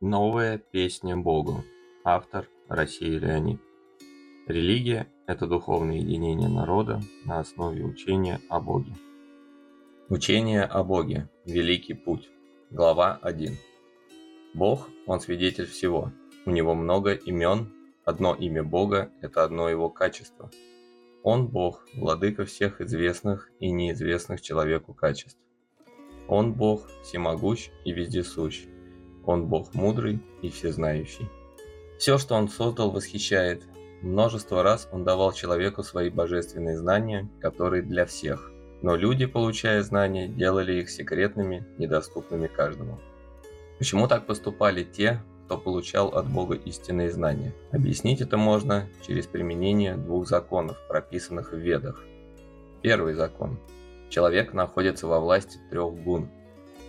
Новая песня Богу. Автор Россия Леонид. Религия – это духовное единение народа на основе учения о Боге. Учение о Боге. Великий путь. Глава 1. Бог, Он свидетель всего. У Него много имен. Одно имя Бога – это одно Его качество. Он Бог, владыка всех известных и неизвестных человеку качеств. Он Бог, всемогущ и вездесущ он Бог мудрый и всезнающий. Все, что Он создал, восхищает. Множество раз Он давал человеку свои божественные знания, которые для всех. Но люди, получая знания, делали их секретными, недоступными каждому. Почему так поступали те, кто получал от Бога истинные знания? Объяснить это можно через применение двух законов, прописанных в Ведах. Первый закон. Человек находится во власти трех гун.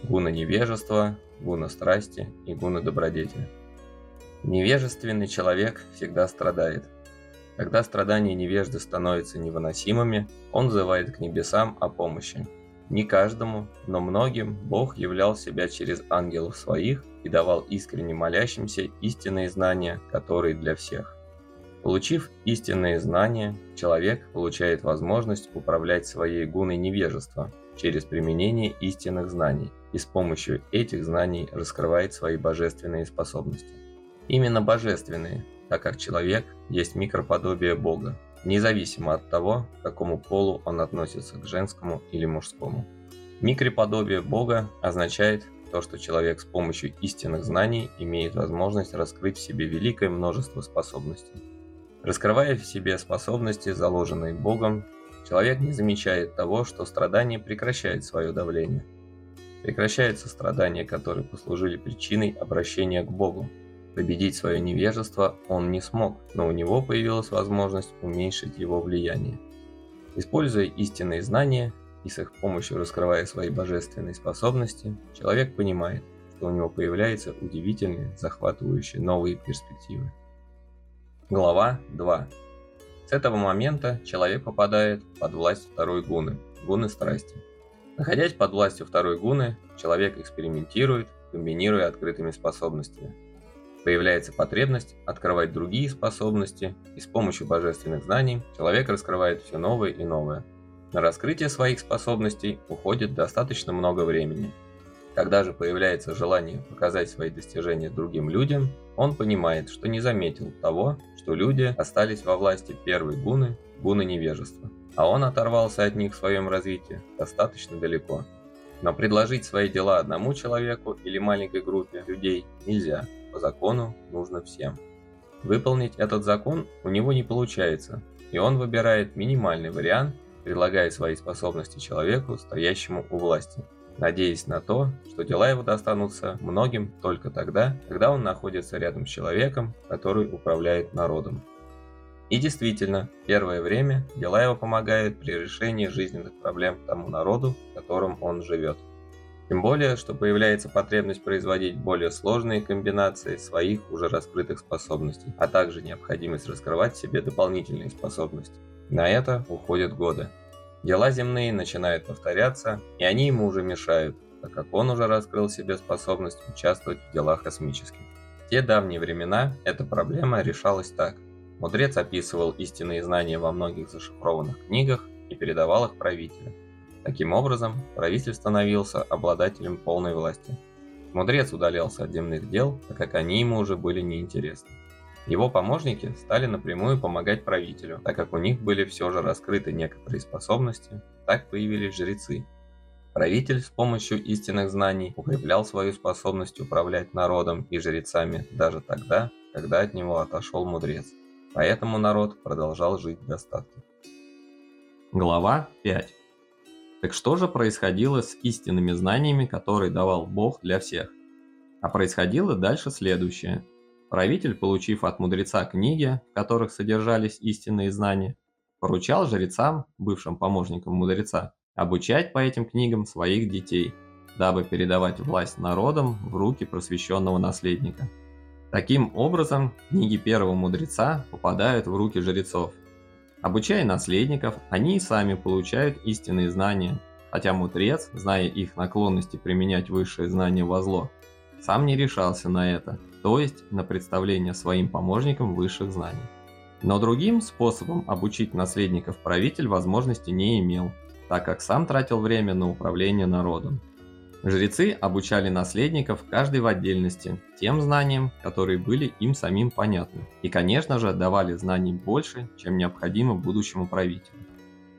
Гуна невежества, гуна страсти и гуна добродетели. Невежественный человек всегда страдает. Когда страдания невежды становятся невыносимыми, он взывает к небесам о помощи. Не каждому, но многим Бог являл себя через ангелов своих и давал искренне молящимся истинные знания, которые для всех. Получив истинные знания, человек получает возможность управлять своей гуной невежества через применение истинных знаний и с помощью этих знаний раскрывает свои божественные способности. Именно божественные, так как человек есть микроподобие Бога, независимо от того, к какому полу он относится, к женскому или мужскому. Микроподобие Бога означает то, что человек с помощью истинных знаний имеет возможность раскрыть в себе великое множество способностей. Раскрывая в себе способности, заложенные Богом, человек не замечает того, что страдание прекращает свое давление – Прекращаются страдания, которые послужили причиной обращения к Богу. Победить свое невежество он не смог, но у него появилась возможность уменьшить его влияние. Используя истинные знания и с их помощью раскрывая свои божественные способности, человек понимает, что у него появляются удивительные, захватывающие новые перспективы. Глава 2. С этого момента человек попадает под власть второй гуны, гуны страсти – Находясь под властью второй гуны, человек экспериментирует, комбинируя открытыми способностями. Появляется потребность открывать другие способности, и с помощью божественных знаний человек раскрывает все новое и новое. На раскрытие своих способностей уходит достаточно много времени. Когда же появляется желание показать свои достижения другим людям, он понимает, что не заметил того, что люди остались во власти первой гуны, гуны невежества а он оторвался от них в своем развитии достаточно далеко. Но предложить свои дела одному человеку или маленькой группе людей нельзя, по закону нужно всем. Выполнить этот закон у него не получается, и он выбирает минимальный вариант, предлагая свои способности человеку, стоящему у власти, надеясь на то, что дела его достанутся многим только тогда, когда он находится рядом с человеком, который управляет народом. И действительно, первое время дела его помогают при решении жизненных проблем тому народу, в котором он живет. Тем более, что появляется потребность производить более сложные комбинации своих уже раскрытых способностей, а также необходимость раскрывать себе дополнительные способности. На это уходят годы. Дела земные начинают повторяться, и они ему уже мешают, так как он уже раскрыл себе способность участвовать в делах космических. В те давние времена эта проблема решалась так – Мудрец описывал истинные знания во многих зашифрованных книгах и передавал их правителю. Таким образом, правитель становился обладателем полной власти. Мудрец удалялся от земных дел, так как они ему уже были неинтересны. Его помощники стали напрямую помогать правителю, так как у них были все же раскрыты некоторые способности, так появились жрецы. Правитель с помощью истинных знаний укреплял свою способность управлять народом и жрецами даже тогда, когда от него отошел мудрец. Поэтому народ продолжал жить в достатке. Глава 5. Так что же происходило с истинными знаниями, которые давал Бог для всех? А происходило дальше следующее. Правитель, получив от мудреца книги, в которых содержались истинные знания, поручал жрецам, бывшим помощникам мудреца, обучать по этим книгам своих детей, дабы передавать власть народам в руки просвещенного наследника – Таким образом, книги первого мудреца попадают в руки жрецов. Обучая наследников, они и сами получают истинные знания, хотя мудрец, зная их наклонности применять высшие знания во зло, сам не решался на это, то есть на представление своим помощникам высших знаний. Но другим способом обучить наследников правитель возможности не имел, так как сам тратил время на управление народом. Жрецы обучали наследников каждый в отдельности тем знаниям, которые были им самим понятны, и, конечно же, давали знаний больше, чем необходимо будущему правителю.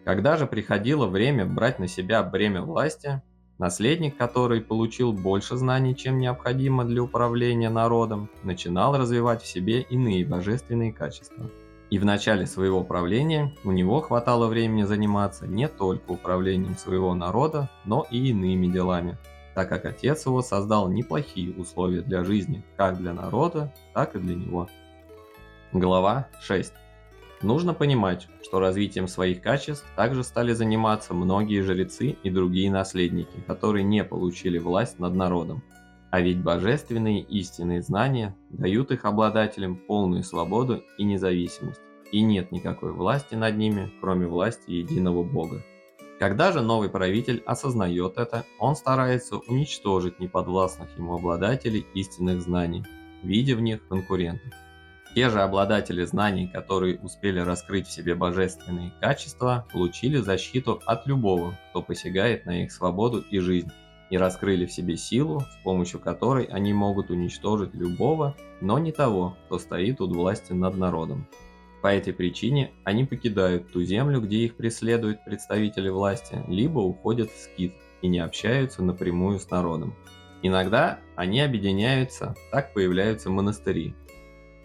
Когда же приходило время брать на себя бремя власти, наследник, который получил больше знаний, чем необходимо для управления народом, начинал развивать в себе иные божественные качества – и в начале своего правления у него хватало времени заниматься не только управлением своего народа, но и иными делами, так как отец его создал неплохие условия для жизни как для народа, так и для него. Глава 6. Нужно понимать, что развитием своих качеств также стали заниматься многие жрецы и другие наследники, которые не получили власть над народом, а ведь божественные истинные знания дают их обладателям полную свободу и независимость, и нет никакой власти над ними, кроме власти единого Бога. Когда же новый правитель осознает это, он старается уничтожить неподвластных ему обладателей истинных знаний, видя в них конкурентов. Те же обладатели знаний, которые успели раскрыть в себе божественные качества, получили защиту от любого, кто посягает на их свободу и жизнь, и раскрыли в себе силу, с помощью которой они могут уничтожить любого, но не того, кто стоит у власти над народом. По этой причине они покидают ту землю, где их преследуют представители власти, либо уходят в скит и не общаются напрямую с народом. Иногда они объединяются, так появляются монастыри.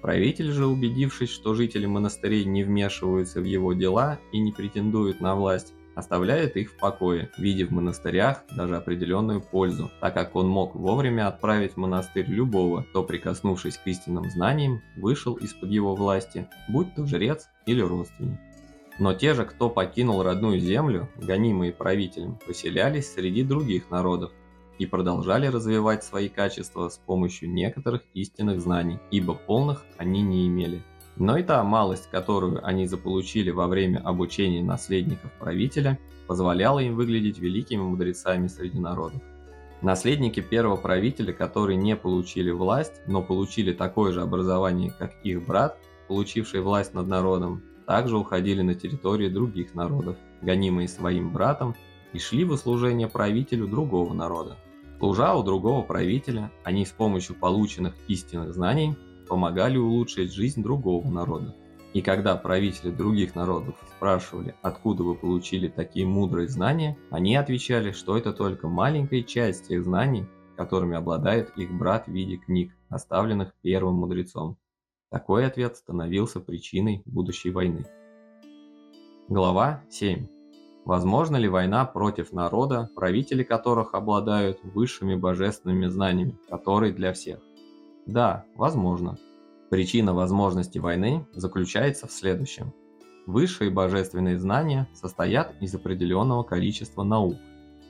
Правитель же, убедившись, что жители монастырей не вмешиваются в его дела и не претендуют на власть, оставляет их в покое, видя в монастырях даже определенную пользу, так как он мог вовремя отправить в монастырь любого, кто, прикоснувшись к истинным знаниям, вышел из-под его власти, будь то жрец или родственник. Но те же, кто покинул родную землю, гонимые правителем, поселялись среди других народов и продолжали развивать свои качества с помощью некоторых истинных знаний, ибо полных они не имели. Но и та малость, которую они заполучили во время обучения наследников правителя, позволяла им выглядеть великими мудрецами среди народов. Наследники первого правителя, которые не получили власть, но получили такое же образование, как их брат, получивший власть над народом, также уходили на территории других народов, гонимые своим братом, и шли в услужение правителю другого народа. Служа у другого правителя, они с помощью полученных истинных знаний помогали улучшить жизнь другого народа. И когда правители других народов спрашивали, откуда вы получили такие мудрые знания, они отвечали, что это только маленькая часть тех знаний, которыми обладает их брат в виде книг, оставленных первым мудрецом. Такой ответ становился причиной будущей войны. Глава 7. Возможно ли война против народа, правители которых обладают высшими божественными знаниями, которые для всех? Да, возможно. Причина возможности войны заключается в следующем. Высшие божественные знания состоят из определенного количества наук.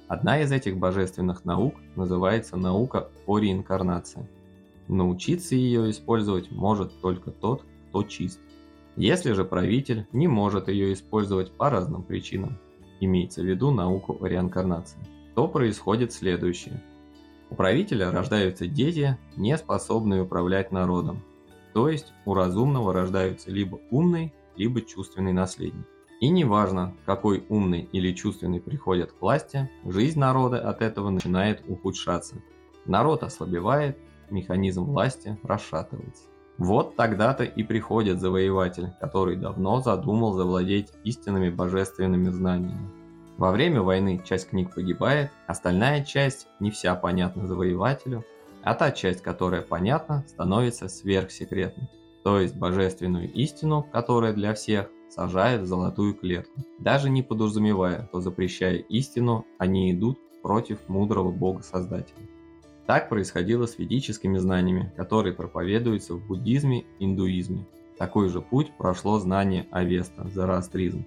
Одна из этих божественных наук называется наука о реинкарнации. Научиться ее использовать может только тот, кто чист. Если же правитель не может ее использовать по разным причинам, имеется в виду науку о реинкарнации, то происходит следующее – у правителя рождаются дети, не способные управлять народом. То есть у разумного рождаются либо умный, либо чувственный наследник. И неважно, какой умный или чувственный приходит к власти, жизнь народа от этого начинает ухудшаться. Народ ослабевает, механизм власти расшатывается. Вот тогда-то и приходит завоеватель, который давно задумал завладеть истинными божественными знаниями. Во время войны часть книг погибает, остальная часть не вся понятна завоевателю, а та часть, которая понятна, становится сверхсекретной. То есть божественную истину, которая для всех, сажает в золотую клетку. Даже не подразумевая, что запрещая истину, они идут против мудрого бога-создателя. Так происходило с ведическими знаниями, которые проповедуются в буддизме индуизме. Такой же путь прошло знание Авеста, зороастризм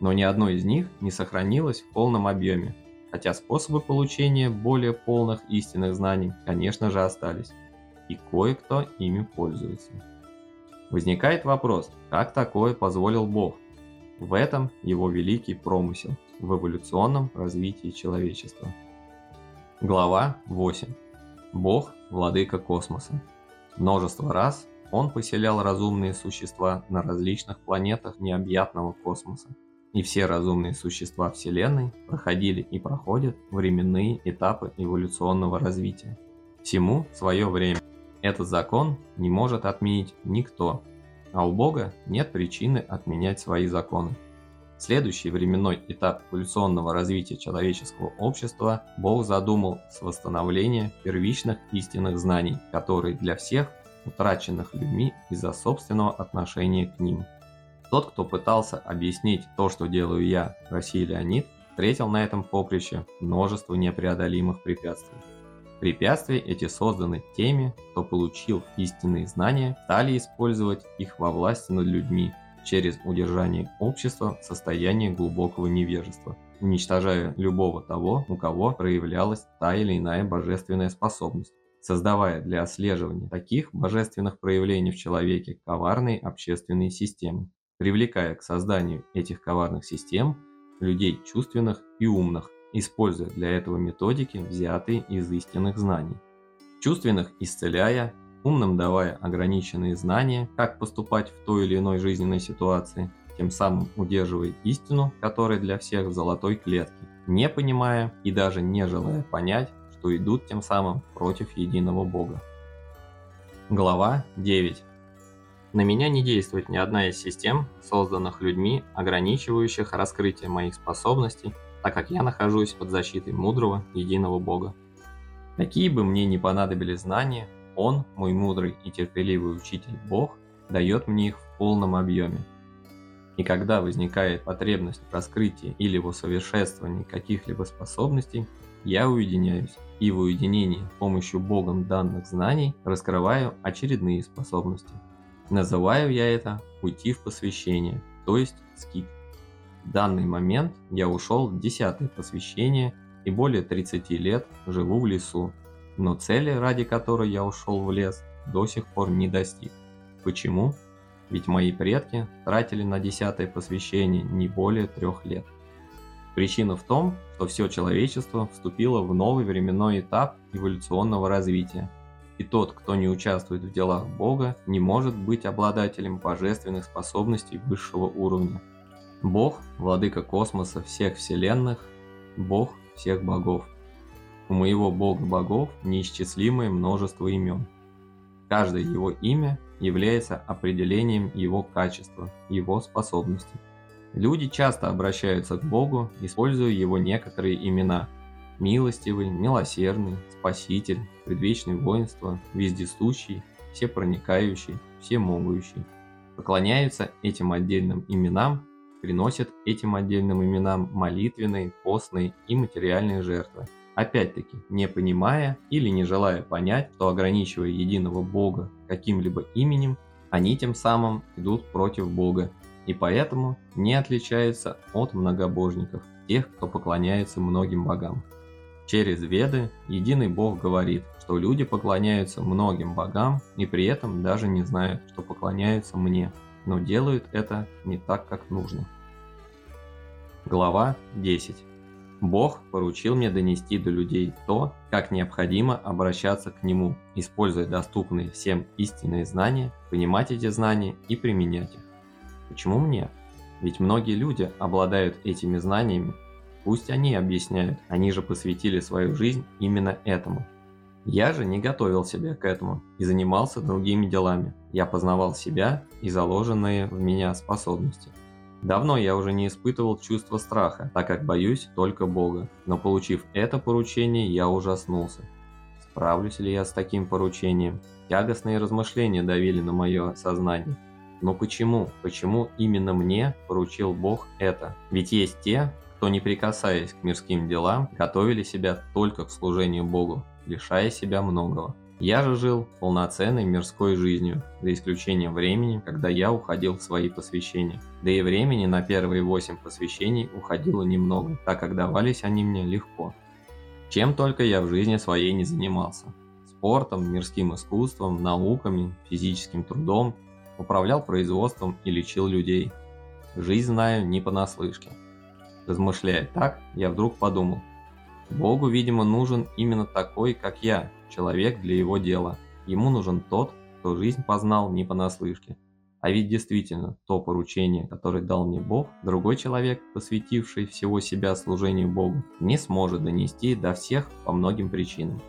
но ни одно из них не сохранилось в полном объеме, хотя способы получения более полных истинных знаний, конечно же, остались, и кое-кто ими пользуется. Возникает вопрос, как такое позволил Бог? В этом его великий промысел в эволюционном развитии человечества. Глава 8. Бог владыка космоса. Множество раз он поселял разумные существа на различных планетах необъятного космоса. И все разумные существа Вселенной проходили и проходят временные этапы эволюционного развития. Всему свое время. Этот закон не может отменить никто, а у Бога нет причины отменять свои законы. Следующий временной этап эволюционного развития человеческого общества Бог задумал с восстановления первичных истинных знаний, которые для всех утраченных людьми из-за собственного отношения к ним. Тот, кто пытался объяснить то, что делаю я, Василий Леонид, встретил на этом поприще множество непреодолимых препятствий. Препятствия эти созданы теми, кто получил истинные знания, стали использовать их во власти над людьми через удержание общества в состоянии глубокого невежества, уничтожая любого того, у кого проявлялась та или иная божественная способность создавая для отслеживания таких божественных проявлений в человеке коварные общественные системы, привлекая к созданию этих коварных систем людей чувственных и умных, используя для этого методики, взятые из истинных знаний. Чувственных исцеляя, умным давая ограниченные знания, как поступать в той или иной жизненной ситуации, тем самым удерживая истину, которая для всех в золотой клетке, не понимая и даже не желая понять, что идут тем самым против единого Бога. Глава 9. На меня не действует ни одна из систем, созданных людьми, ограничивающих раскрытие моих способностей, так как я нахожусь под защитой мудрого единого Бога. Какие бы мне ни понадобились знания, Он, мой мудрый и терпеливый учитель Бог, дает мне их в полном объеме. И когда возникает потребность в раскрытии или в усовершенствовании каких-либо способностей, я уединяюсь и в уединении с помощью Богом данных знаний раскрываю очередные способности. Называю я это «уйти в посвящение», то есть скит. В данный момент я ушел в десятое посвящение и более 30 лет живу в лесу, но цели, ради которой я ушел в лес, до сих пор не достиг. Почему? Ведь мои предки тратили на десятое посвящение не более трех лет. Причина в том, что все человечество вступило в новый временной этап эволюционного развития. И тот, кто не участвует в делах Бога, не может быть обладателем божественных способностей высшего уровня. Бог – владыка космоса всех вселенных, Бог всех богов. У моего Бога богов неисчислимое множество имен. Каждое его имя является определением его качества, его способностей. Люди часто обращаются к Богу, используя его некоторые имена. Милостивый, милосердный, спаситель, предвечный воинство, вездесущий, всепроникающий, всемогущий. Поклоняются этим отдельным именам, приносят этим отдельным именам молитвенные, постные и материальные жертвы. Опять-таки, не понимая или не желая понять, что ограничивая единого Бога каким-либо именем, они тем самым идут против Бога и поэтому не отличается от многобожников, тех, кто поклоняется многим богам. Через Веды единый Бог говорит, что люди поклоняются многим богам и при этом даже не знают, что поклоняются мне, но делают это не так, как нужно. Глава 10. Бог поручил мне донести до людей то, как необходимо обращаться к Нему, используя доступные всем истинные знания, понимать эти знания и применять их. Почему мне? Ведь многие люди обладают этими знаниями. Пусть они объясняют, они же посвятили свою жизнь именно этому. Я же не готовил себя к этому и занимался другими делами. Я познавал себя и заложенные в меня способности. Давно я уже не испытывал чувства страха, так как боюсь только Бога. Но получив это поручение, я ужаснулся. Справлюсь ли я с таким поручением? Тягостные размышления давили на мое сознание. Но почему? Почему именно мне поручил Бог это? Ведь есть те, кто, не прикасаясь к мирским делам, готовили себя только к служению Богу, лишая себя многого. Я же жил полноценной мирской жизнью, за исключением времени, когда я уходил в свои посвящения. Да и времени на первые восемь посвящений уходило немного, так как давались они мне легко. Чем только я в жизни своей не занимался. Спортом, мирским искусством, науками, физическим трудом управлял производством и лечил людей. Жизнь знаю не понаслышке. Размышляя так, я вдруг подумал, Богу, видимо, нужен именно такой, как я, человек для его дела. Ему нужен тот, кто жизнь познал не понаслышке. А ведь действительно, то поручение, которое дал мне Бог, другой человек, посвятивший всего себя служению Богу, не сможет донести до всех по многим причинам.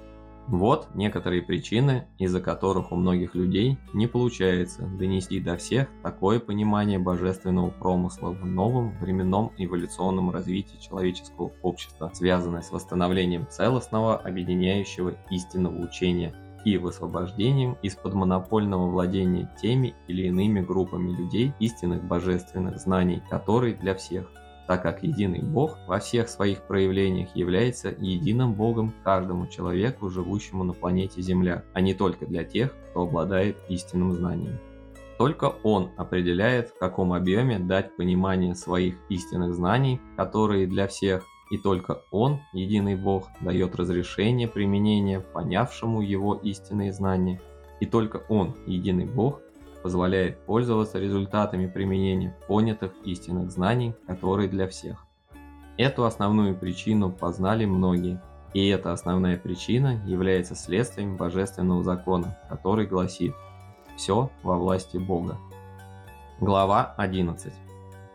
Вот некоторые причины, из-за которых у многих людей не получается донести до всех такое понимание божественного промысла в новом временном эволюционном развитии человеческого общества, связанное с восстановлением целостного объединяющего истинного учения и высвобождением из-под монопольного владения теми или иными группами людей истинных божественных знаний, которые для всех – так как единый Бог во всех своих проявлениях является единым Богом каждому человеку, живущему на планете Земля, а не только для тех, кто обладает истинным знанием. Только Он определяет, в каком объеме дать понимание своих истинных знаний, которые для всех, и только Он, единый Бог, дает разрешение применения понявшему Его истинные знания, и только Он, единый Бог, позволяет пользоваться результатами применения понятых истинных знаний, которые для всех. Эту основную причину познали многие, и эта основная причина является следствием божественного закона, который гласит «все во власти Бога». Глава 11.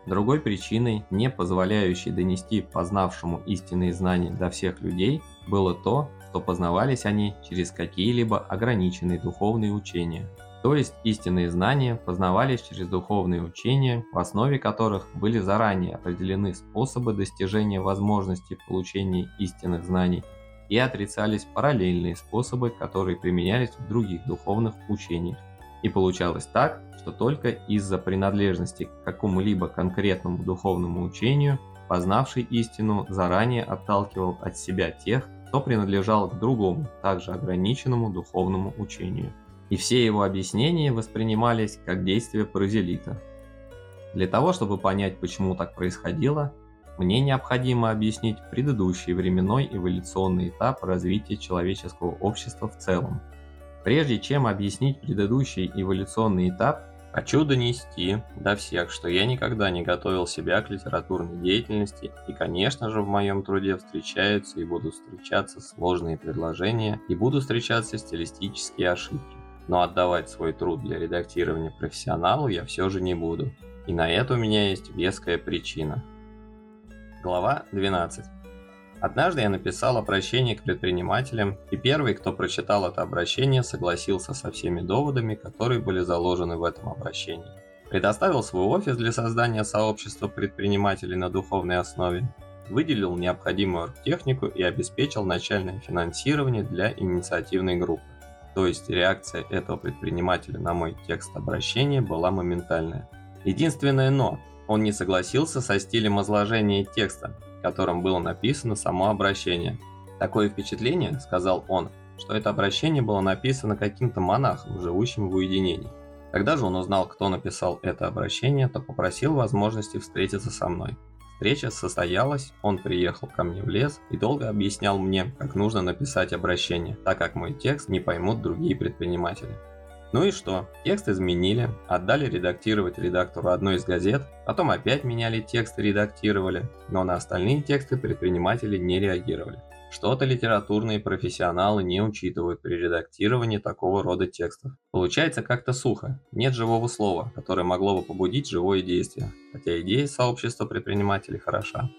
Другой причиной, не позволяющей донести познавшему истинные знания до всех людей, было то, что познавались они через какие-либо ограниченные духовные учения – то есть истинные знания познавались через духовные учения, в основе которых были заранее определены способы достижения возможности получения истинных знаний и отрицались параллельные способы, которые применялись в других духовных учениях. И получалось так, что только из-за принадлежности к какому-либо конкретному духовному учению познавший истину заранее отталкивал от себя тех, кто принадлежал к другому, также ограниченному духовному учению и все его объяснения воспринимались как действия паразелита. Для того, чтобы понять, почему так происходило, мне необходимо объяснить предыдущий временной эволюционный этап развития человеческого общества в целом. Прежде чем объяснить предыдущий эволюционный этап, хочу донести до всех, что я никогда не готовил себя к литературной деятельности, и, конечно же, в моем труде встречаются и будут встречаться сложные предложения, и будут встречаться стилистические ошибки но отдавать свой труд для редактирования профессионалу я все же не буду. И на это у меня есть веская причина. Глава 12. Однажды я написал обращение к предпринимателям, и первый, кто прочитал это обращение, согласился со всеми доводами, которые были заложены в этом обращении. Предоставил свой офис для создания сообщества предпринимателей на духовной основе, выделил необходимую технику и обеспечил начальное финансирование для инициативной группы. То есть реакция этого предпринимателя на мой текст обращения была моментальная. Единственное «но» – он не согласился со стилем изложения текста, которым было написано само обращение. Такое впечатление, сказал он, что это обращение было написано каким-то монахом, живущим в уединении. Когда же он узнал, кто написал это обращение, то попросил возможности встретиться со мной. Встреча состоялась, он приехал ко мне в лес и долго объяснял мне, как нужно написать обращение, так как мой текст не поймут другие предприниматели. Ну и что? Текст изменили, отдали редактировать редактору одной из газет, потом опять меняли текст и редактировали, но на остальные тексты предприниматели не реагировали. Что-то литературные профессионалы не учитывают при редактировании такого рода текстов. Получается как-то сухо, нет живого слова, которое могло бы побудить живое действие, хотя идея сообщества предпринимателей хороша.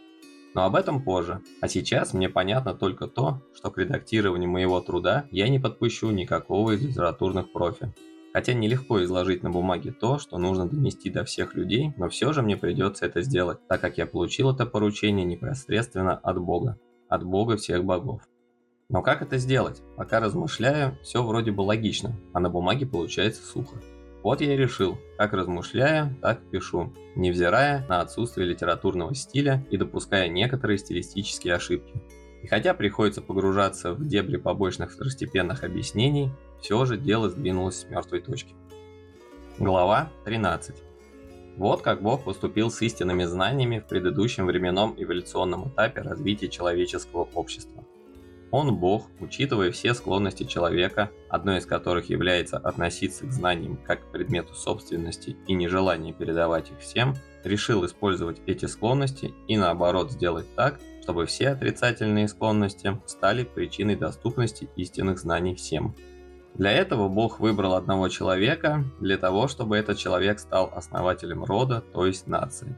Но об этом позже. А сейчас мне понятно только то, что к редактированию моего труда я не подпущу никакого из литературных профи. Хотя нелегко изложить на бумаге то, что нужно донести до всех людей, но все же мне придется это сделать, так как я получил это поручение непосредственно от Бога от бога всех богов. Но как это сделать? Пока размышляю, все вроде бы логично, а на бумаге получается сухо. Вот я и решил, как размышляя, так пишу, невзирая на отсутствие литературного стиля и допуская некоторые стилистические ошибки. И хотя приходится погружаться в дебри побочных второстепенных объяснений, все же дело сдвинулось с мертвой точки. Глава 13. Вот как Бог поступил с истинными знаниями в предыдущем временном эволюционном этапе развития человеческого общества. Он Бог, учитывая все склонности человека, одной из которых является относиться к знаниям как к предмету собственности и нежелание передавать их всем, решил использовать эти склонности и наоборот сделать так, чтобы все отрицательные склонности стали причиной доступности истинных знаний всем. Для этого Бог выбрал одного человека, для того, чтобы этот человек стал основателем рода, то есть нации.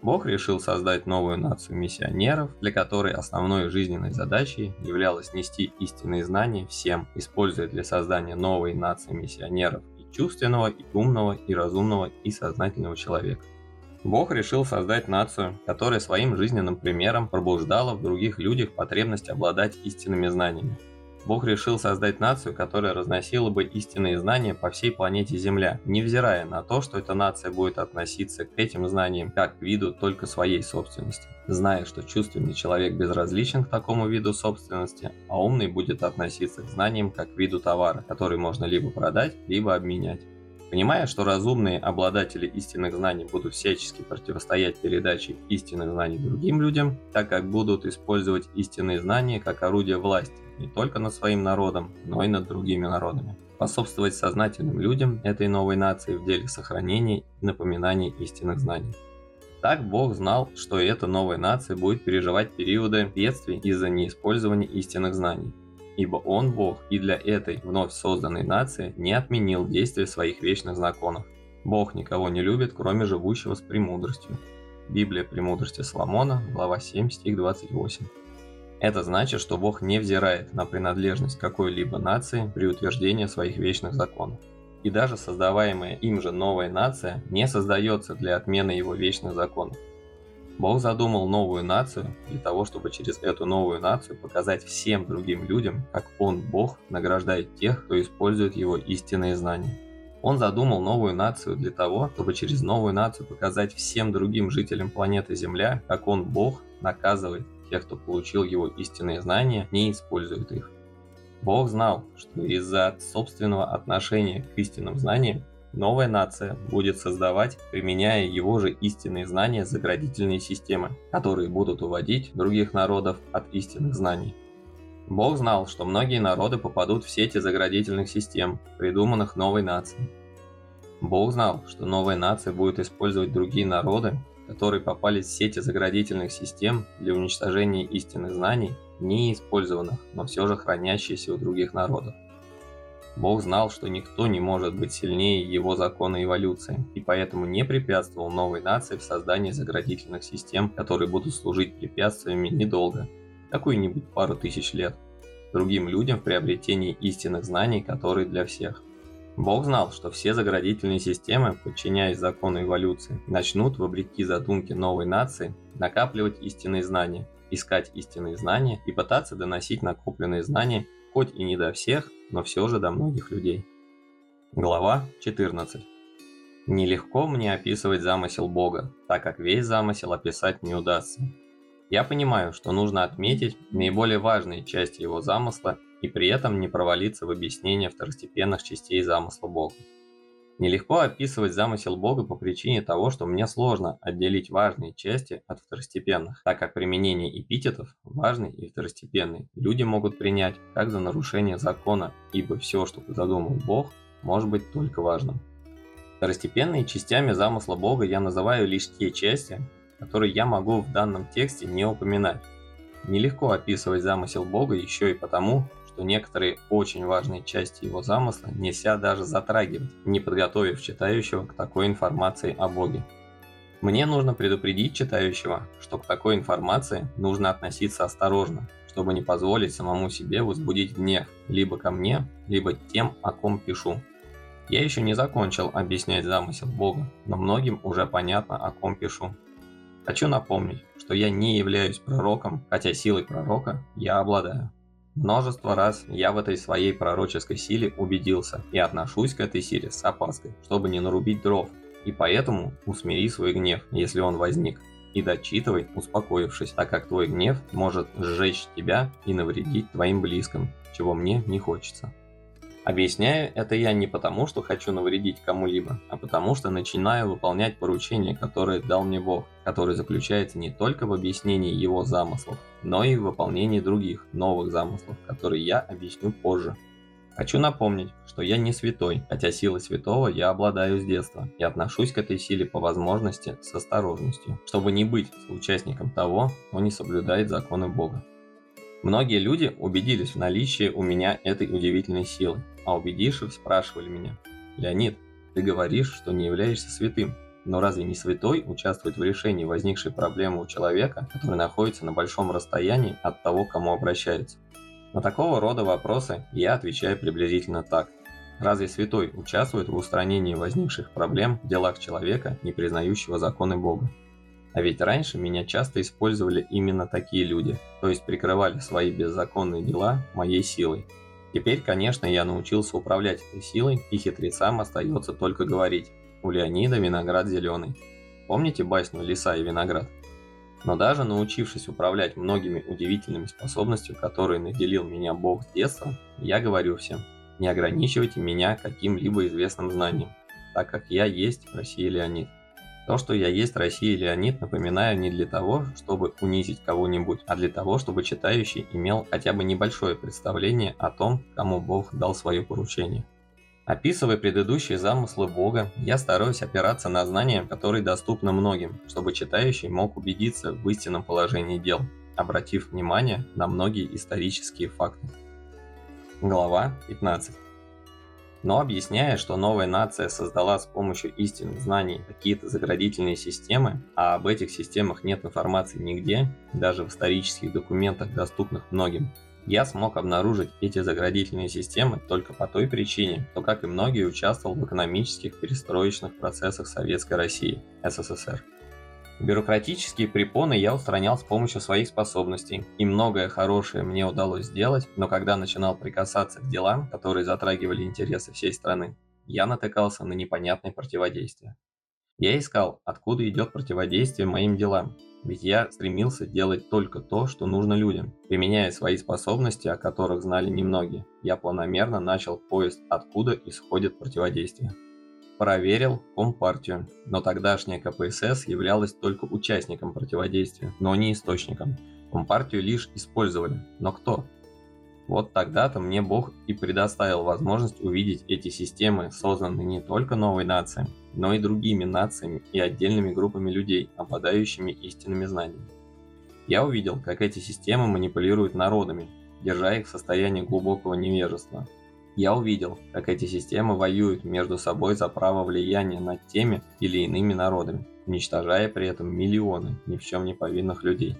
Бог решил создать новую нацию миссионеров, для которой основной жизненной задачей являлось нести истинные знания всем, используя для создания новой нации миссионеров и чувственного, и умного, и разумного, и сознательного человека. Бог решил создать нацию, которая своим жизненным примером пробуждала в других людях потребность обладать истинными знаниями. Бог решил создать нацию, которая разносила бы истинные знания по всей планете Земля, невзирая на то, что эта нация будет относиться к этим знаниям как к виду только своей собственности, зная, что чувственный человек безразличен к такому виду собственности, а умный будет относиться к знаниям как к виду товара, который можно либо продать, либо обменять. Понимая, что разумные обладатели истинных знаний будут всячески противостоять передаче истинных знаний другим людям, так как будут использовать истинные знания как орудие власти не только над своим народом, но и над другими народами. Способствовать сознательным людям этой новой нации в деле сохранения и напоминания истинных знаний. Так Бог знал, что эта новая нация будет переживать периоды бедствий из-за неиспользования истинных знаний ибо Он Бог и для этой вновь созданной нации не отменил действия своих вечных законов. Бог никого не любит, кроме живущего с премудростью. Библия премудрости Соломона, глава 7, стих 28. Это значит, что Бог не взирает на принадлежность какой-либо нации при утверждении своих вечных законов. И даже создаваемая им же новая нация не создается для отмены его вечных законов. Бог задумал новую нацию для того, чтобы через эту новую нацию показать всем другим людям, как Он, Бог, награждает тех, кто использует Его истинные знания. Он задумал новую нацию для того, чтобы через новую нацию показать всем другим жителям планеты Земля, как Он, Бог, наказывает тех, кто получил Его истинные знания, не использует их. Бог знал, что из-за собственного отношения к истинным знаниям Новая нация будет создавать, применяя его же истинные знания, заградительные системы, которые будут уводить других народов от истинных знаний. Бог знал, что многие народы попадут в сети заградительных систем, придуманных новой нацией. Бог знал, что новая нация будет использовать другие народы, которые попали в сети заградительных систем для уничтожения истинных знаний, не использованных, но все же хранящиеся у других народов. Бог знал, что никто не может быть сильнее его закона эволюции, и поэтому не препятствовал новой нации в создании заградительных систем, которые будут служить препятствиями недолго, какую-нибудь пару тысяч лет, другим людям в приобретении истинных знаний, которые для всех. Бог знал, что все заградительные системы, подчиняясь закону эволюции, начнут, вопреки задумке новой нации, накапливать истинные знания, искать истинные знания и пытаться доносить накопленные знания хоть и не до всех, но все же до многих людей. Глава 14. Нелегко мне описывать замысел Бога, так как весь замысел описать не удастся. Я понимаю, что нужно отметить наиболее важные части его замысла и при этом не провалиться в объяснение второстепенных частей замысла Бога. Нелегко описывать замысел Бога по причине того, что мне сложно отделить важные части от второстепенных, так как применение эпитетов, важный и второстепенный, люди могут принять как за нарушение закона, ибо все, что задумал Бог, может быть только важным. Второстепенными частями замысла Бога я называю лишь те части, которые я могу в данном тексте не упоминать. Нелегко описывать замысел Бога еще и потому, что некоторые очень важные части его замысла нельзя даже затрагивать, не подготовив читающего к такой информации о Боге. Мне нужно предупредить читающего, что к такой информации нужно относиться осторожно, чтобы не позволить самому себе возбудить гнев либо ко мне, либо тем, о ком пишу. Я еще не закончил объяснять замысел Бога, но многим уже понятно, о ком пишу. Хочу напомнить, что я не являюсь пророком, хотя силой пророка я обладаю. Множество раз я в этой своей пророческой силе убедился и отношусь к этой силе с опаской, чтобы не нарубить дров, и поэтому усмири свой гнев, если он возник, и дочитывай, успокоившись, так как твой гнев может сжечь тебя и навредить твоим близким, чего мне не хочется. Объясняю это я не потому, что хочу навредить кому-либо, а потому что начинаю выполнять поручение, которое дал мне Бог, которое заключается не только в объяснении его замыслов, но и в выполнении других, новых замыслов, которые я объясню позже. Хочу напомнить, что я не святой, хотя силы святого я обладаю с детства и отношусь к этой силе по возможности с осторожностью, чтобы не быть соучастником того, кто не соблюдает законы Бога. Многие люди убедились в наличии у меня этой удивительной силы, а убедившись, спрашивали меня, «Леонид, ты говоришь, что не являешься святым, но разве не святой участвует в решении возникшей проблемы у человека, который находится на большом расстоянии от того, кому обращается? На такого рода вопросы я отвечаю приблизительно так. Разве святой участвует в устранении возникших проблем в делах человека, не признающего законы Бога? А ведь раньше меня часто использовали именно такие люди, то есть прикрывали свои беззаконные дела моей силой. Теперь, конечно, я научился управлять этой силой, и хитрецам остается только говорить у Леонида виноград зеленый. Помните басню «Лиса и виноград»? Но даже научившись управлять многими удивительными способностями, которые наделил меня Бог с детства, я говорю всем, не ограничивайте меня каким-либо известным знанием, так как я есть Россия Леонид. То, что я есть Россия Леонид, напоминаю не для того, чтобы унизить кого-нибудь, а для того, чтобы читающий имел хотя бы небольшое представление о том, кому Бог дал свое поручение. Описывая предыдущие замыслы Бога, я стараюсь опираться на знания, которые доступны многим, чтобы читающий мог убедиться в истинном положении дел, обратив внимание на многие исторические факты. Глава 15. Но объясняя, что новая нация создала с помощью истинных знаний какие-то заградительные системы, а об этих системах нет информации нигде, даже в исторических документах, доступных многим, я смог обнаружить эти заградительные системы только по той причине, что, как и многие, участвовал в экономических перестроечных процессах Советской России, СССР. Бюрократические препоны я устранял с помощью своих способностей, и многое хорошее мне удалось сделать, но когда начинал прикасаться к делам, которые затрагивали интересы всей страны, я натыкался на непонятное противодействие. Я искал, откуда идет противодействие моим делам, ведь я стремился делать только то, что нужно людям. Применяя свои способности, о которых знали немногие, я планомерно начал поиск, откуда исходит противодействие. Проверил Компартию, но тогдашняя КПСС являлась только участником противодействия, но не источником. Компартию лишь использовали, но кто? Вот тогда-то мне Бог и предоставил возможность увидеть эти системы, созданные не только новой нацией, но и другими нациями и отдельными группами людей, обладающими истинными знаниями. Я увидел, как эти системы манипулируют народами, держа их в состоянии глубокого невежества. Я увидел, как эти системы воюют между собой за право влияния над теми или иными народами, уничтожая при этом миллионы ни в чем не повинных людей.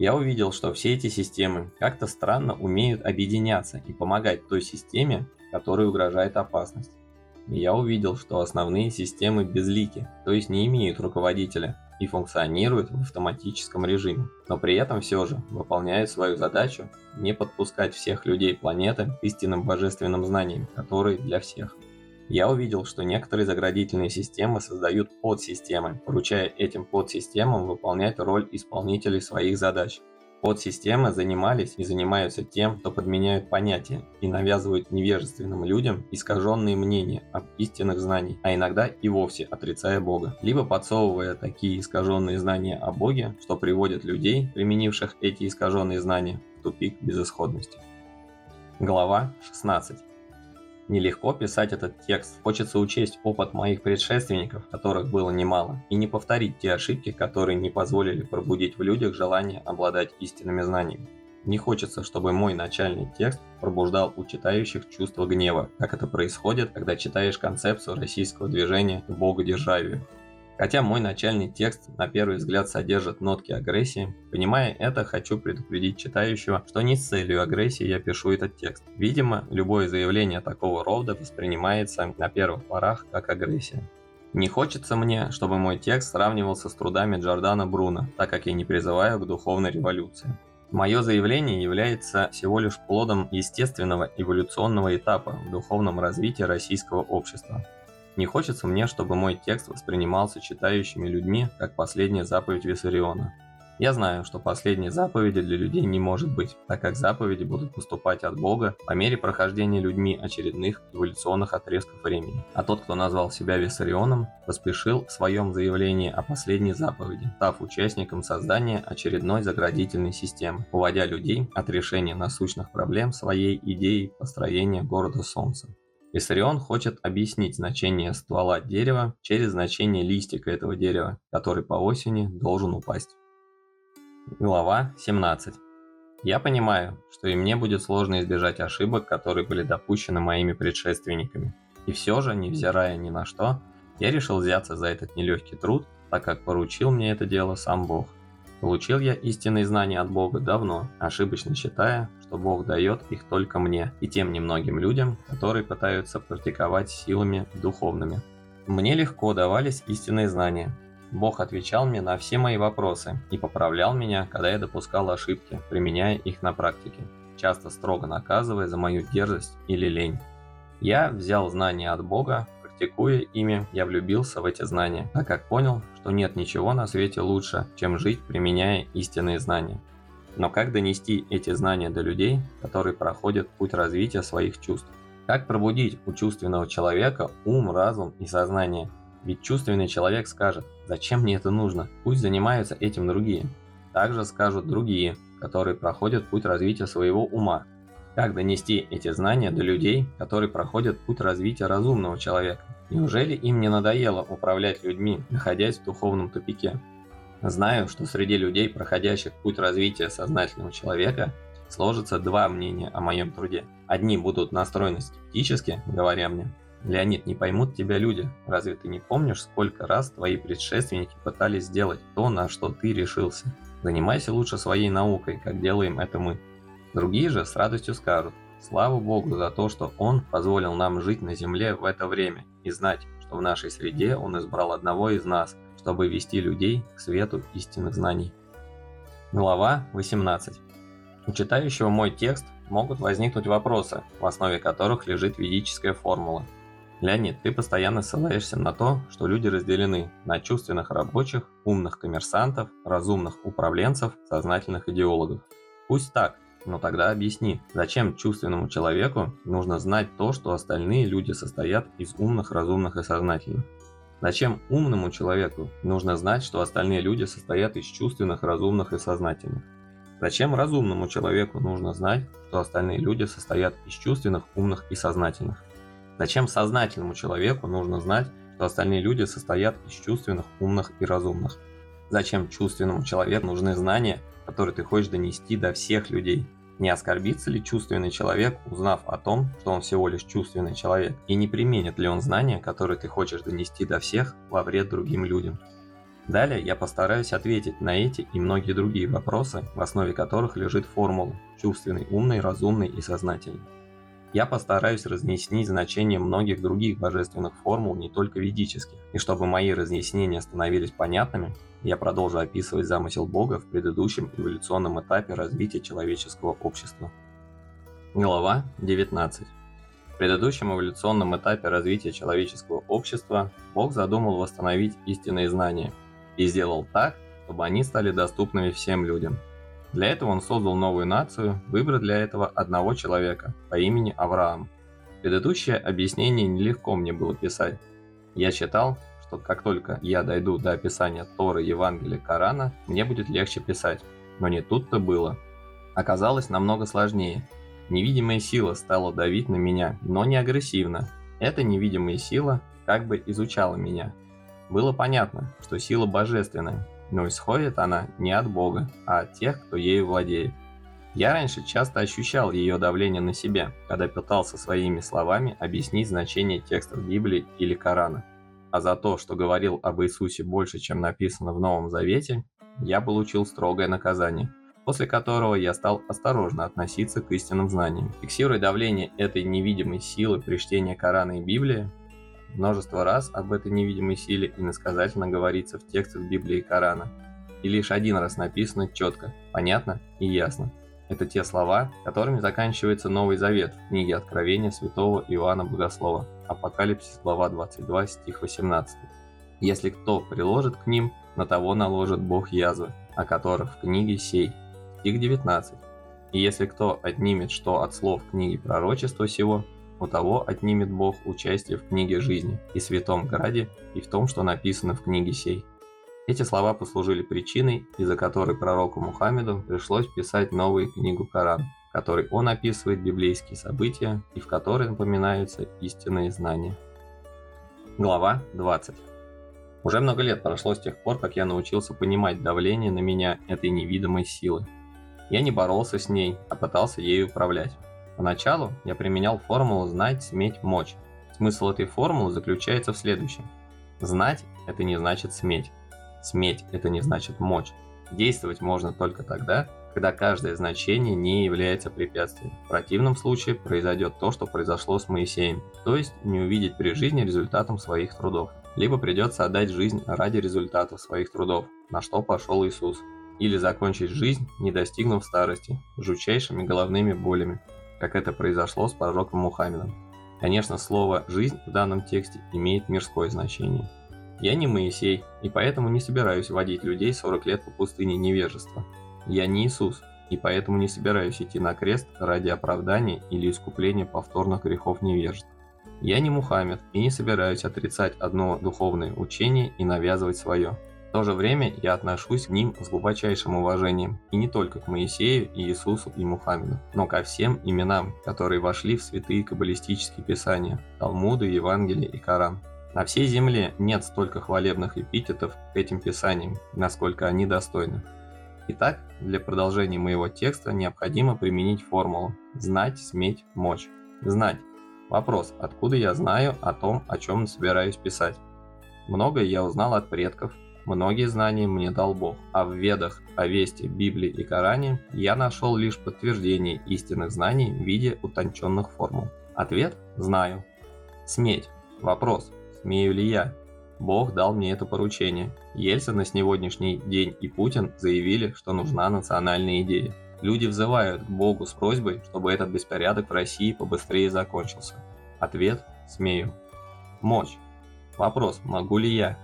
Я увидел, что все эти системы как-то странно умеют объединяться и помогать той системе, которой угрожает опасность. И я увидел, что основные системы безлики, то есть не имеют руководителя и функционируют в автоматическом режиме, но при этом все же выполняют свою задачу не подпускать всех людей планеты истинным божественным знаниям, которые для всех. Я увидел, что некоторые заградительные системы создают подсистемы, поручая этим подсистемам выполнять роль исполнителей своих задач. Подсистемы занимались и занимаются тем, что подменяют понятия и навязывают невежественным людям искаженные мнения об истинных знаниях, а иногда и вовсе отрицая Бога, либо подсовывая такие искаженные знания о Боге, что приводит людей, применивших эти искаженные знания, в тупик безысходности. Глава 16. Нелегко писать этот текст. Хочется учесть опыт моих предшественников, которых было немало, и не повторить те ошибки, которые не позволили пробудить в людях желание обладать истинными знаниями. Не хочется, чтобы мой начальный текст пробуждал у читающих чувство гнева, как это происходит, когда читаешь концепцию российского движения к богодержавию. Хотя мой начальный текст на первый взгляд содержит нотки агрессии, понимая это, хочу предупредить читающего, что не с целью агрессии я пишу этот текст. Видимо, любое заявление такого рода воспринимается на первых порах как агрессия. Не хочется мне, чтобы мой текст сравнивался с трудами Джордана Бруно, так как я не призываю к духовной революции. Мое заявление является всего лишь плодом естественного эволюционного этапа в духовном развитии российского общества. Не хочется мне, чтобы мой текст воспринимался читающими людьми как последняя заповедь Виссариона. Я знаю, что последней заповеди для людей не может быть, так как заповеди будут поступать от Бога по мере прохождения людьми очередных эволюционных отрезков времени. А тот, кто назвал себя Виссарионом, поспешил в своем заявлении о последней заповеди, став участником создания очередной заградительной системы, уводя людей от решения насущных проблем своей идеей построения города Солнца. Виссарион хочет объяснить значение ствола дерева через значение листика этого дерева, который по осени должен упасть. Глава 17. Я понимаю, что и мне будет сложно избежать ошибок, которые были допущены моими предшественниками. И все же, невзирая ни на что, я решил взяться за этот нелегкий труд, так как поручил мне это дело сам Бог. Получил я истинные знания от Бога давно, ошибочно считая, что Бог дает их только мне и тем немногим людям, которые пытаются практиковать силами духовными. Мне легко давались истинные знания, Бог отвечал мне на все мои вопросы и поправлял меня, когда я допускал ошибки, применяя их на практике, часто строго наказывая за мою дерзость или лень. Я взял знания от Бога, практикуя ими, я влюбился в эти знания, так как понял, что нет ничего на свете лучше, чем жить, применяя истинные знания. Но как донести эти знания до людей, которые проходят путь развития своих чувств? Как пробудить у чувственного человека ум, разум и сознание – ведь чувственный человек скажет, зачем мне это нужно, пусть занимаются этим другие. Также скажут другие, которые проходят путь развития своего ума. Как донести эти знания до людей, которые проходят путь развития разумного человека? Неужели им не надоело управлять людьми, находясь в духовном тупике? Знаю, что среди людей, проходящих путь развития сознательного человека, сложатся два мнения о моем труде. Одни будут настроены скептически, говоря мне, Леонид, не поймут тебя люди. Разве ты не помнишь, сколько раз твои предшественники пытались сделать то, на что ты решился? Занимайся лучше своей наукой, как делаем это мы. Другие же с радостью скажут, слава Богу за то, что Он позволил нам жить на земле в это время и знать, что в нашей среде Он избрал одного из нас, чтобы вести людей к свету истинных знаний. Глава 18. У читающего мой текст могут возникнуть вопросы, в основе которых лежит ведическая формула – Леонид, ты постоянно ссылаешься на то, что люди разделены на чувственных рабочих, умных коммерсантов, разумных управленцев, сознательных идеологов. Пусть так, но тогда объясни, зачем чувственному человеку нужно знать то, что остальные люди состоят из умных, разумных и сознательных? Зачем умному человеку нужно знать, что остальные люди состоят из чувственных, разумных и сознательных? Зачем разумному человеку нужно знать, что остальные люди состоят из чувственных, умных и сознательных? Зачем сознательному человеку нужно знать, что остальные люди состоят из чувственных, умных и разумных? Зачем чувственному человеку нужны знания, которые ты хочешь донести до всех людей? Не оскорбится ли чувственный человек, узнав о том, что он всего лишь чувственный человек? И не применит ли он знания, которые ты хочешь донести до всех во вред другим людям? Далее я постараюсь ответить на эти и многие другие вопросы, в основе которых лежит формула «чувственный, умный, разумный и сознательный». Я постараюсь разъяснить значение многих других божественных формул, не только ведических. И чтобы мои разъяснения становились понятными, я продолжу описывать замысел Бога в предыдущем эволюционном этапе развития человеческого общества. Глава 19. В предыдущем эволюционном этапе развития человеческого общества Бог задумал восстановить истинные знания и сделал так, чтобы они стали доступными всем людям – для этого он создал новую нацию, выбрав для этого одного человека по имени Авраам. Предыдущее объяснение нелегко мне было писать. Я считал, что как только я дойду до описания Торы, Евангелия, Корана, мне будет легче писать. Но не тут-то было. Оказалось намного сложнее. Невидимая сила стала давить на меня, но не агрессивно. Эта невидимая сила как бы изучала меня. Было понятно, что сила божественная, но исходит она не от Бога, а от тех, кто ею владеет. Я раньше часто ощущал ее давление на себя, когда пытался своими словами объяснить значение текстов Библии или Корана. А за то, что говорил об Иисусе больше, чем написано в Новом Завете, я получил строгое наказание, после которого я стал осторожно относиться к истинным знаниям. Фиксируя давление этой невидимой силы при чтении Корана и Библии, Множество раз об этой невидимой силе иносказательно говорится в текстах Библии и Корана. И лишь один раз написано четко, понятно и ясно. Это те слова, которыми заканчивается Новый Завет в книге Откровения святого Иоанна Богослова, Апокалипсис, глава 22, стих 18. «Если кто приложит к ним, на того наложит Бог язвы, о которых в книге сей. Стих 19. И если кто отнимет что от слов книги пророчества сего, у того отнимет Бог участие в книге жизни и святом граде и в том, что написано в книге сей. Эти слова послужили причиной, из-за которой пророку Мухаммеду пришлось писать новую книгу Коран, в которой он описывает библейские события и в которой напоминаются истинные знания. Глава 20. Уже много лет прошло с тех пор, как я научился понимать давление на меня этой невидимой силы. Я не боролся с ней, а пытался ею управлять. Поначалу я применял формулу «знать, сметь, мочь». Смысл этой формулы заключается в следующем. Знать – это не значит сметь. Сметь – это не значит мочь. Действовать можно только тогда, когда каждое значение не является препятствием. В противном случае произойдет то, что произошло с Моисеем, то есть не увидеть при жизни результатом своих трудов. Либо придется отдать жизнь ради результатов своих трудов, на что пошел Иисус. Или закончить жизнь, не достигнув старости, жутчайшими головными болями, как это произошло с пророком Мухаммедом. Конечно, слово «жизнь» в данном тексте имеет мирское значение. Я не Моисей, и поэтому не собираюсь водить людей 40 лет по пустыне невежества. Я не Иисус, и поэтому не собираюсь идти на крест ради оправдания или искупления повторных грехов невежд. Я не Мухаммед и не собираюсь отрицать одно духовное учение и навязывать свое. В то же время я отношусь к ним с глубочайшим уважением, и не только к Моисею, и Иисусу и Мухаммеду, но ко всем именам, которые вошли в святые каббалистические писания, Талмуды, Евангелие и Коран. На всей земле нет столько хвалебных эпитетов к этим писаниям, насколько они достойны. Итак, для продолжения моего текста необходимо применить формулу «знать, сметь, мочь». Знать. Вопрос, откуда я знаю о том, о чем собираюсь писать? Многое я узнал от предков, многие знания мне дал Бог, а в Ведах, Авесте, Библии и Коране я нашел лишь подтверждение истинных знаний в виде утонченных формул. Ответ – знаю. Сметь. Вопрос, смею ли я? Бог дал мне это поручение. Ельцин на сегодняшний день и Путин заявили, что нужна национальная идея. Люди взывают к Богу с просьбой, чтобы этот беспорядок в России побыстрее закончился. Ответ – смею. Мочь. Вопрос, могу ли я?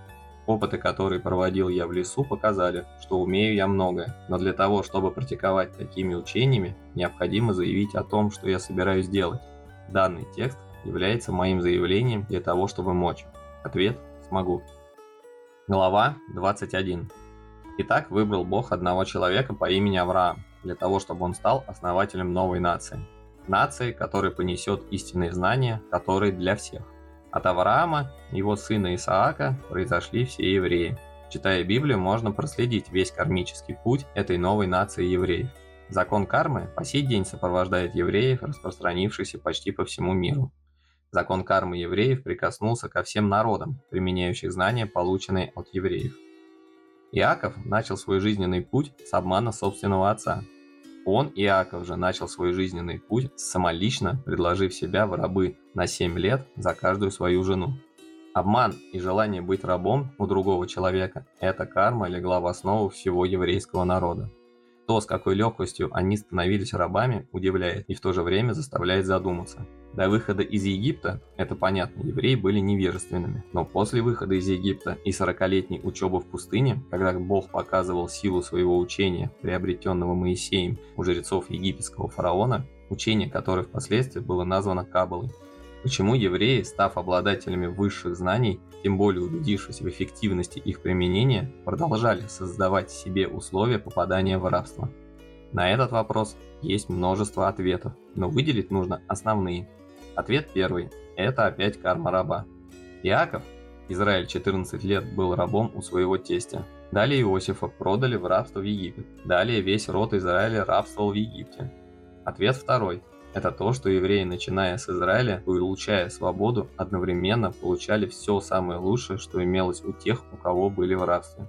Опыты, которые проводил я в лесу, показали, что умею я многое, но для того, чтобы практиковать такими учениями, необходимо заявить о том, что я собираюсь делать. Данный текст является моим заявлением для того, чтобы мочь. Ответ смогу. Глава 21. Итак, выбрал Бог одного человека по имени Авраам, для того, чтобы он стал основателем новой нации. Нации, которая понесет истинные знания, которые для всех. От Авраама, его сына Исаака, произошли все евреи. Читая Библию, можно проследить весь кармический путь этой новой нации евреев. Закон кармы по сей день сопровождает евреев, распространившийся почти по всему миру. Закон кармы евреев прикоснулся ко всем народам, применяющих знания, полученные от евреев. Иаков начал свой жизненный путь с обмана собственного отца. Он, Иаков же, начал свой жизненный путь самолично, предложив себя в рабы на 7 лет за каждую свою жену. Обман и желание быть рабом у другого человека – эта карма легла в основу всего еврейского народа. То, с какой легкостью они становились рабами, удивляет и в то же время заставляет задуматься – до выхода из Египта, это понятно, евреи были невежественными. Но после выхода из Египта и 40-летней учебы в пустыне, когда Бог показывал силу своего учения, приобретенного Моисеем у жрецов египетского фараона, учение, которое впоследствии было названо Кабалой. Почему евреи, став обладателями высших знаний, тем более убедившись в эффективности их применения, продолжали создавать себе условия попадания в рабство? На этот вопрос есть множество ответов, но выделить нужно основные – Ответ первый. Это опять карма раба. Иаков, Израиль 14 лет был рабом у своего тестя. Далее Иосифа продали в рабство в Египет. Далее весь род Израиля рабствовал в Египте. Ответ второй. Это то, что евреи, начиная с Израиля, улучшая свободу, одновременно получали все самое лучшее, что имелось у тех, у кого были в рабстве.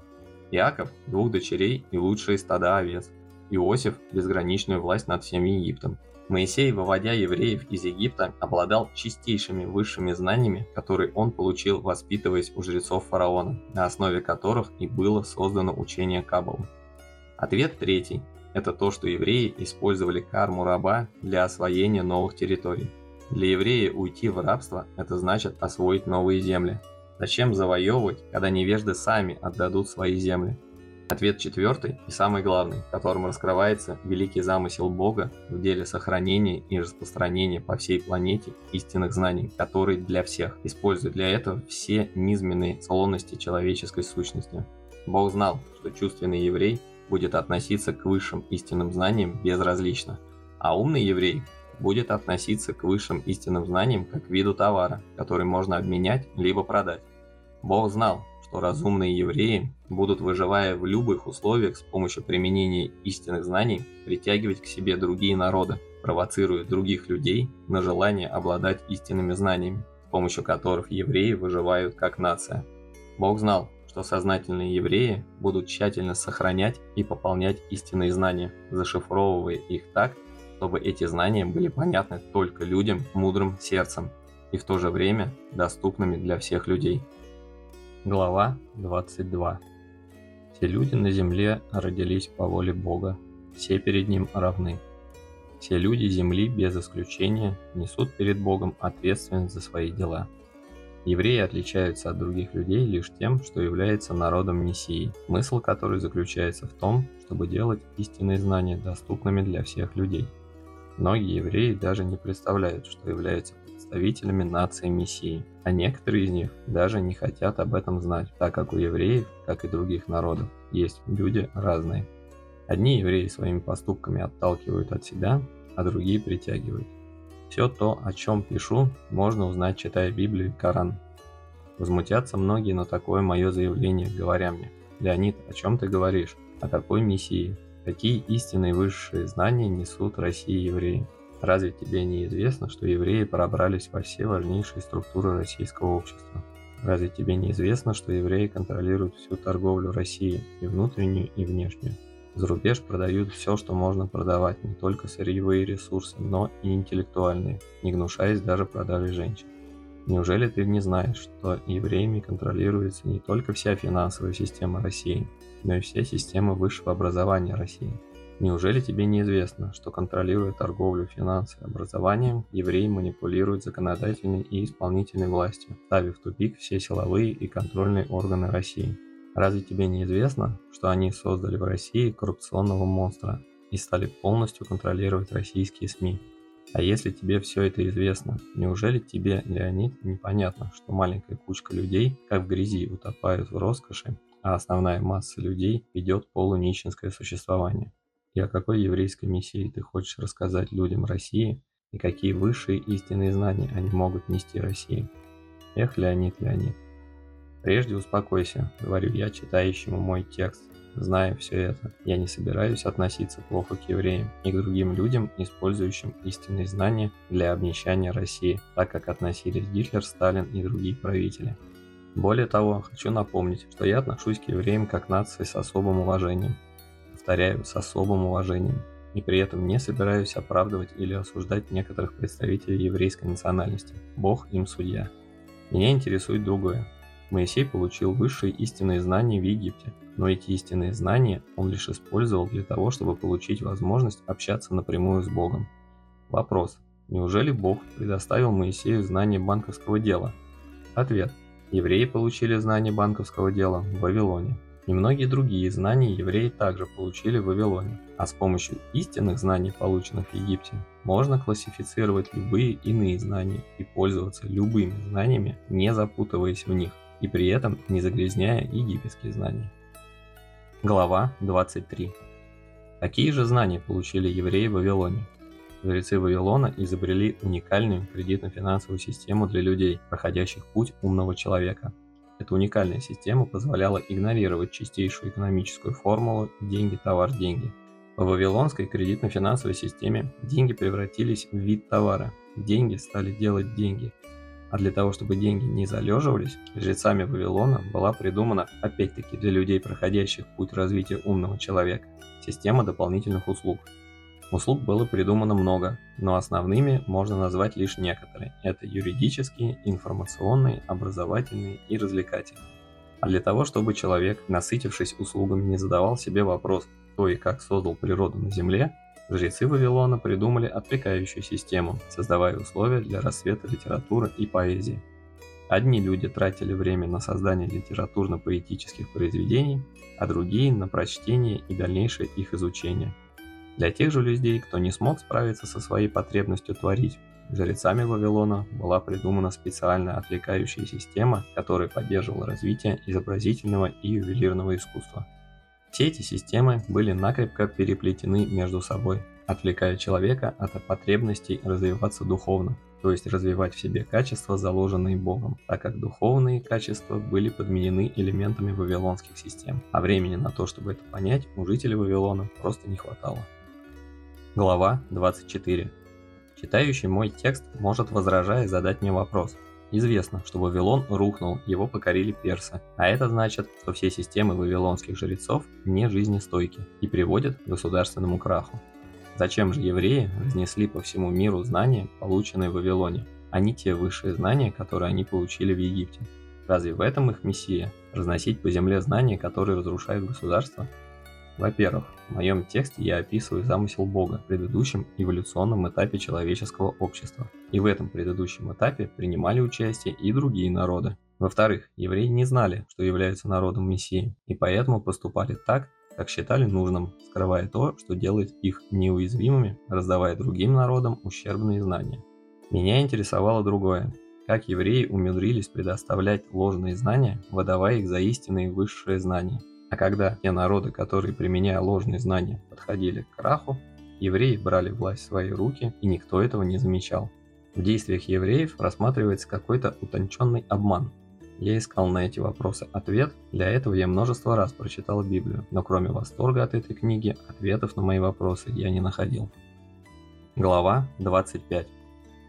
Иаков – двух дочерей и лучшие стада овец. Иосиф – безграничную власть над всем Египтом. Моисей, выводя евреев из Египта, обладал чистейшими высшими знаниями, которые он получил, воспитываясь у жрецов фараона, на основе которых и было создано учение Каббалы. Ответ третий – это то, что евреи использовали карму раба для освоения новых территорий. Для еврея уйти в рабство – это значит освоить новые земли. Зачем завоевывать, когда невежды сами отдадут свои земли? Ответ четвертый и самый главный, в раскрывается великий замысел Бога в деле сохранения и распространения по всей планете истинных знаний, которые для всех, используют для этого все низменные склонности человеческой сущности. Бог знал, что чувственный еврей будет относиться к высшим истинным знаниям безразлично, а умный еврей будет относиться к высшим истинным знаниям как виду товара, который можно обменять либо продать. Бог знал, что разумные евреи будут, выживая в любых условиях с помощью применения истинных знаний, притягивать к себе другие народы, провоцируя других людей на желание обладать истинными знаниями, с помощью которых евреи выживают как нация. Бог знал, что сознательные евреи будут тщательно сохранять и пополнять истинные знания, зашифровывая их так, чтобы эти знания были понятны только людям мудрым сердцем и в то же время доступными для всех людей. Глава 22. Все люди на земле родились по воле Бога, все перед Ним равны. Все люди земли без исключения несут перед Богом ответственность за свои дела. Евреи отличаются от других людей лишь тем, что являются народом Мессии, смысл которой заключается в том, чтобы делать истинные знания доступными для всех людей. Многие евреи даже не представляют, что являются представителями нации Мессии, а некоторые из них даже не хотят об этом знать, так как у евреев, как и других народов, есть люди разные. Одни евреи своими поступками отталкивают от себя, а другие притягивают. Все то, о чем пишу, можно узнать, читая Библию и Коран. Возмутятся многие на такое мое заявление, говоря мне, «Леонид, о чем ты говоришь? О какой Мессии? Какие истинные высшие знания несут России евреи?» Разве тебе не известно, что евреи пробрались во все важнейшие структуры российского общества? Разве тебе не известно, что евреи контролируют всю торговлю России, и внутреннюю, и внешнюю? За рубеж продают все, что можно продавать, не только сырьевые ресурсы, но и интеллектуальные, не гнушаясь даже продажей женщин. Неужели ты не знаешь, что евреями контролируется не только вся финансовая система России, но и все системы высшего образования России? Неужели тебе не известно, что контролируя торговлю, финансы, образованием, евреи манипулируют законодательной и исполнительной властью, ставив в тупик все силовые и контрольные органы России? Разве тебе не известно, что они создали в России коррупционного монстра и стали полностью контролировать российские СМИ? А если тебе все это известно, неужели тебе, Леонид, непонятно, что маленькая кучка людей, как в грязи, утопают в роскоши, а основная масса людей ведет полунищенское существование? И о какой еврейской миссии ты хочешь рассказать людям России, и какие высшие истинные знания они могут нести России? Эх, Леонид, Леонид. Прежде успокойся, говорю я читающему мой текст. Зная все это, я не собираюсь относиться плохо к евреям и к другим людям, использующим истинные знания для обнищания России, так как относились Гитлер, Сталин и другие правители. Более того, хочу напомнить, что я отношусь к евреям как нации с особым уважением, повторяю, с особым уважением, и при этом не собираюсь оправдывать или осуждать некоторых представителей еврейской национальности. Бог им судья. Меня интересует другое. Моисей получил высшие истинные знания в Египте, но эти истинные знания он лишь использовал для того, чтобы получить возможность общаться напрямую с Богом. Вопрос. Неужели Бог предоставил Моисею знания банковского дела? Ответ. Евреи получили знания банковского дела в Вавилоне, и многие другие знания евреи также получили в Вавилоне. А с помощью истинных знаний, полученных в Египте, можно классифицировать любые иные знания и пользоваться любыми знаниями, не запутываясь в них, и при этом не загрязняя египетские знания. Глава 23. Какие же знания получили евреи в Вавилоне? Жрецы Вавилона изобрели уникальную кредитно-финансовую систему для людей, проходящих путь умного человека – эта уникальная система позволяла игнорировать чистейшую экономическую формулу «деньги, товар, деньги». В вавилонской кредитно-финансовой системе деньги превратились в вид товара, деньги стали делать деньги. А для того, чтобы деньги не залеживались, жрецами Вавилона была придумана, опять-таки для людей, проходящих путь развития умного человека, система дополнительных услуг – Услуг было придумано много, но основными можно назвать лишь некоторые. Это юридические, информационные, образовательные и развлекательные. А для того, чтобы человек, насытившись услугами, не задавал себе вопрос, кто и как создал природу на Земле, жрецы Вавилона придумали отвлекающую систему, создавая условия для рассвета литературы и поэзии. Одни люди тратили время на создание литературно-поэтических произведений, а другие на прочтение и дальнейшее их изучение. Для тех же людей, кто не смог справиться со своей потребностью творить, жрецами Вавилона была придумана специальная отвлекающая система, которая поддерживала развитие изобразительного и ювелирного искусства. Все эти системы были накрепко переплетены между собой, отвлекая человека от потребностей развиваться духовно, то есть развивать в себе качества, заложенные Богом, так как духовные качества были подменены элементами вавилонских систем, а времени на то, чтобы это понять, у жителей Вавилона просто не хватало. Глава 24. Читающий мой текст может возражая задать мне вопрос – Известно, что Вавилон рухнул, его покорили персы, а это значит, что все системы вавилонских жрецов не жизнестойки и приводят к государственному краху. Зачем же евреи разнесли по всему миру знания, полученные в Вавилоне, а не те высшие знания, которые они получили в Египте? Разве в этом их миссия – разносить по земле знания, которые разрушают государство? Во-первых, в моем тексте я описываю замысел Бога в предыдущем эволюционном этапе человеческого общества. И в этом предыдущем этапе принимали участие и другие народы. Во-вторых, евреи не знали, что являются народом Мессии, и поэтому поступали так, как считали нужным, скрывая то, что делает их неуязвимыми, раздавая другим народам ущербные знания. Меня интересовало другое. Как евреи умудрились предоставлять ложные знания, выдавая их за истинные высшие знания. А когда те народы, которые, применяя ложные знания, подходили к краху, евреи брали власть в свои руки, и никто этого не замечал. В действиях евреев рассматривается какой-то утонченный обман. Я искал на эти вопросы ответ, для этого я множество раз прочитал Библию, но кроме восторга от этой книги, ответов на мои вопросы я не находил. Глава 25.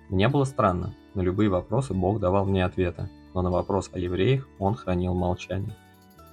Мне было странно, на любые вопросы Бог давал мне ответы, но на вопрос о евреях он хранил молчание.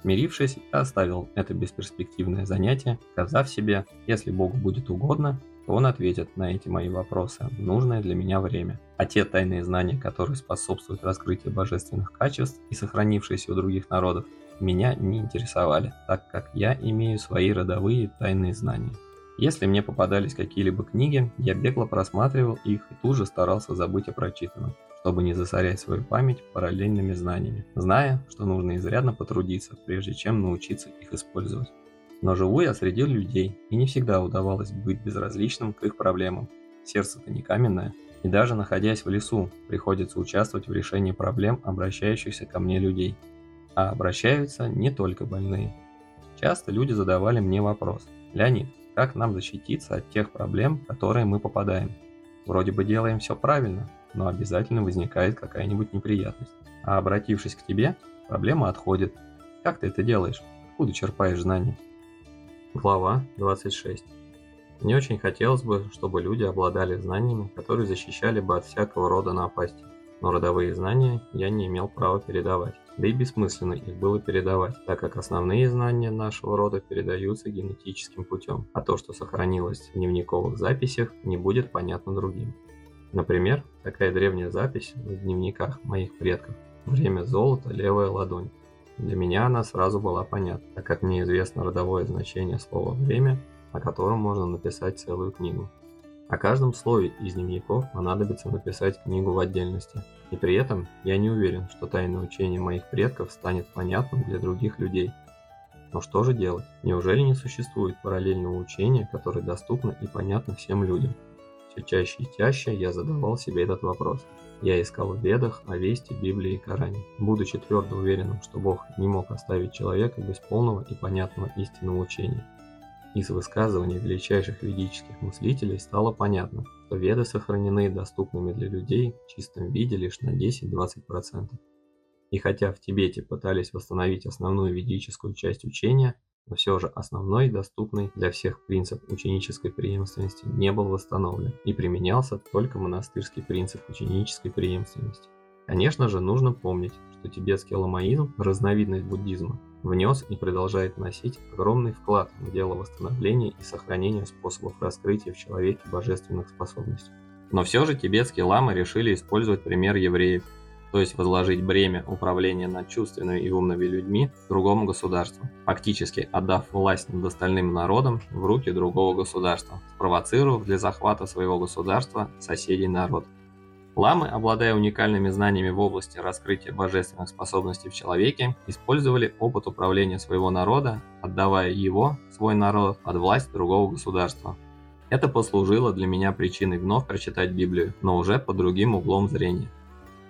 Смирившись, я оставил это бесперспективное занятие, сказав себе, если Богу будет угодно, то он ответит на эти мои вопросы в нужное для меня время. А те тайные знания, которые способствуют раскрытию божественных качеств и сохранившиеся у других народов, меня не интересовали, так как я имею свои родовые тайные знания. Если мне попадались какие-либо книги, я бегло просматривал их и тут же старался забыть о прочитанном чтобы не засорять свою память параллельными знаниями, зная, что нужно изрядно потрудиться, прежде чем научиться их использовать. Но живу я среди людей, и не всегда удавалось быть безразличным к их проблемам. Сердце-то не каменное, и даже находясь в лесу, приходится участвовать в решении проблем обращающихся ко мне людей. А обращаются не только больные. Часто люди задавали мне вопрос, «Леонид, как нам защититься от тех проблем, которые мы попадаем? Вроде бы делаем все правильно, но обязательно возникает какая-нибудь неприятность. А обратившись к тебе, проблема отходит. Как ты это делаешь? Откуда черпаешь знания? Глава 26. Мне очень хотелось бы, чтобы люди обладали знаниями, которые защищали бы от всякого рода напасти. Но родовые знания я не имел права передавать. Да и бессмысленно их было передавать, так как основные знания нашего рода передаются генетическим путем, а то, что сохранилось в дневниковых записях, не будет понятно другим. Например, такая древняя запись в дневниках моих предков «Время золота, левая ладонь». Для меня она сразу была понятна, так как мне известно родовое значение слова «время», о котором можно написать целую книгу. О каждом слове из дневников понадобится написать книгу в отдельности, и при этом я не уверен, что тайное учение моих предков станет понятным для других людей. Но что же делать? Неужели не существует параллельного учения, которое доступно и понятно всем людям? Все чаще и чаще я задавал себе этот вопрос. Я искал в Ведах, Овесте, Библии и Коране, будучи твердо уверенным, что Бог не мог оставить человека без полного и понятного истинного учения. Из высказываний величайших ведических мыслителей стало понятно, что Веды сохранены доступными для людей в чистом виде лишь на 10-20%. И хотя в Тибете пытались восстановить основную ведическую часть учения, но все же основной доступный для всех принцип ученической преемственности не был восстановлен и применялся только монастырский принцип ученической преемственности. Конечно же, нужно помнить, что тибетский ламаизм, разновидность буддизма, внес и продолжает вносить огромный вклад в дело восстановления и сохранения способов раскрытия в человеке божественных способностей. Но все же тибетские ламы решили использовать пример евреев то есть возложить бремя управления над чувственными и умными людьми другому государству, фактически отдав власть над остальным народом в руки другого государства, спровоцировав для захвата своего государства соседей народ. Ламы, обладая уникальными знаниями в области раскрытия божественных способностей в человеке, использовали опыт управления своего народа, отдавая его, свой народ, под власть другого государства. Это послужило для меня причиной вновь прочитать Библию, но уже под другим углом зрения.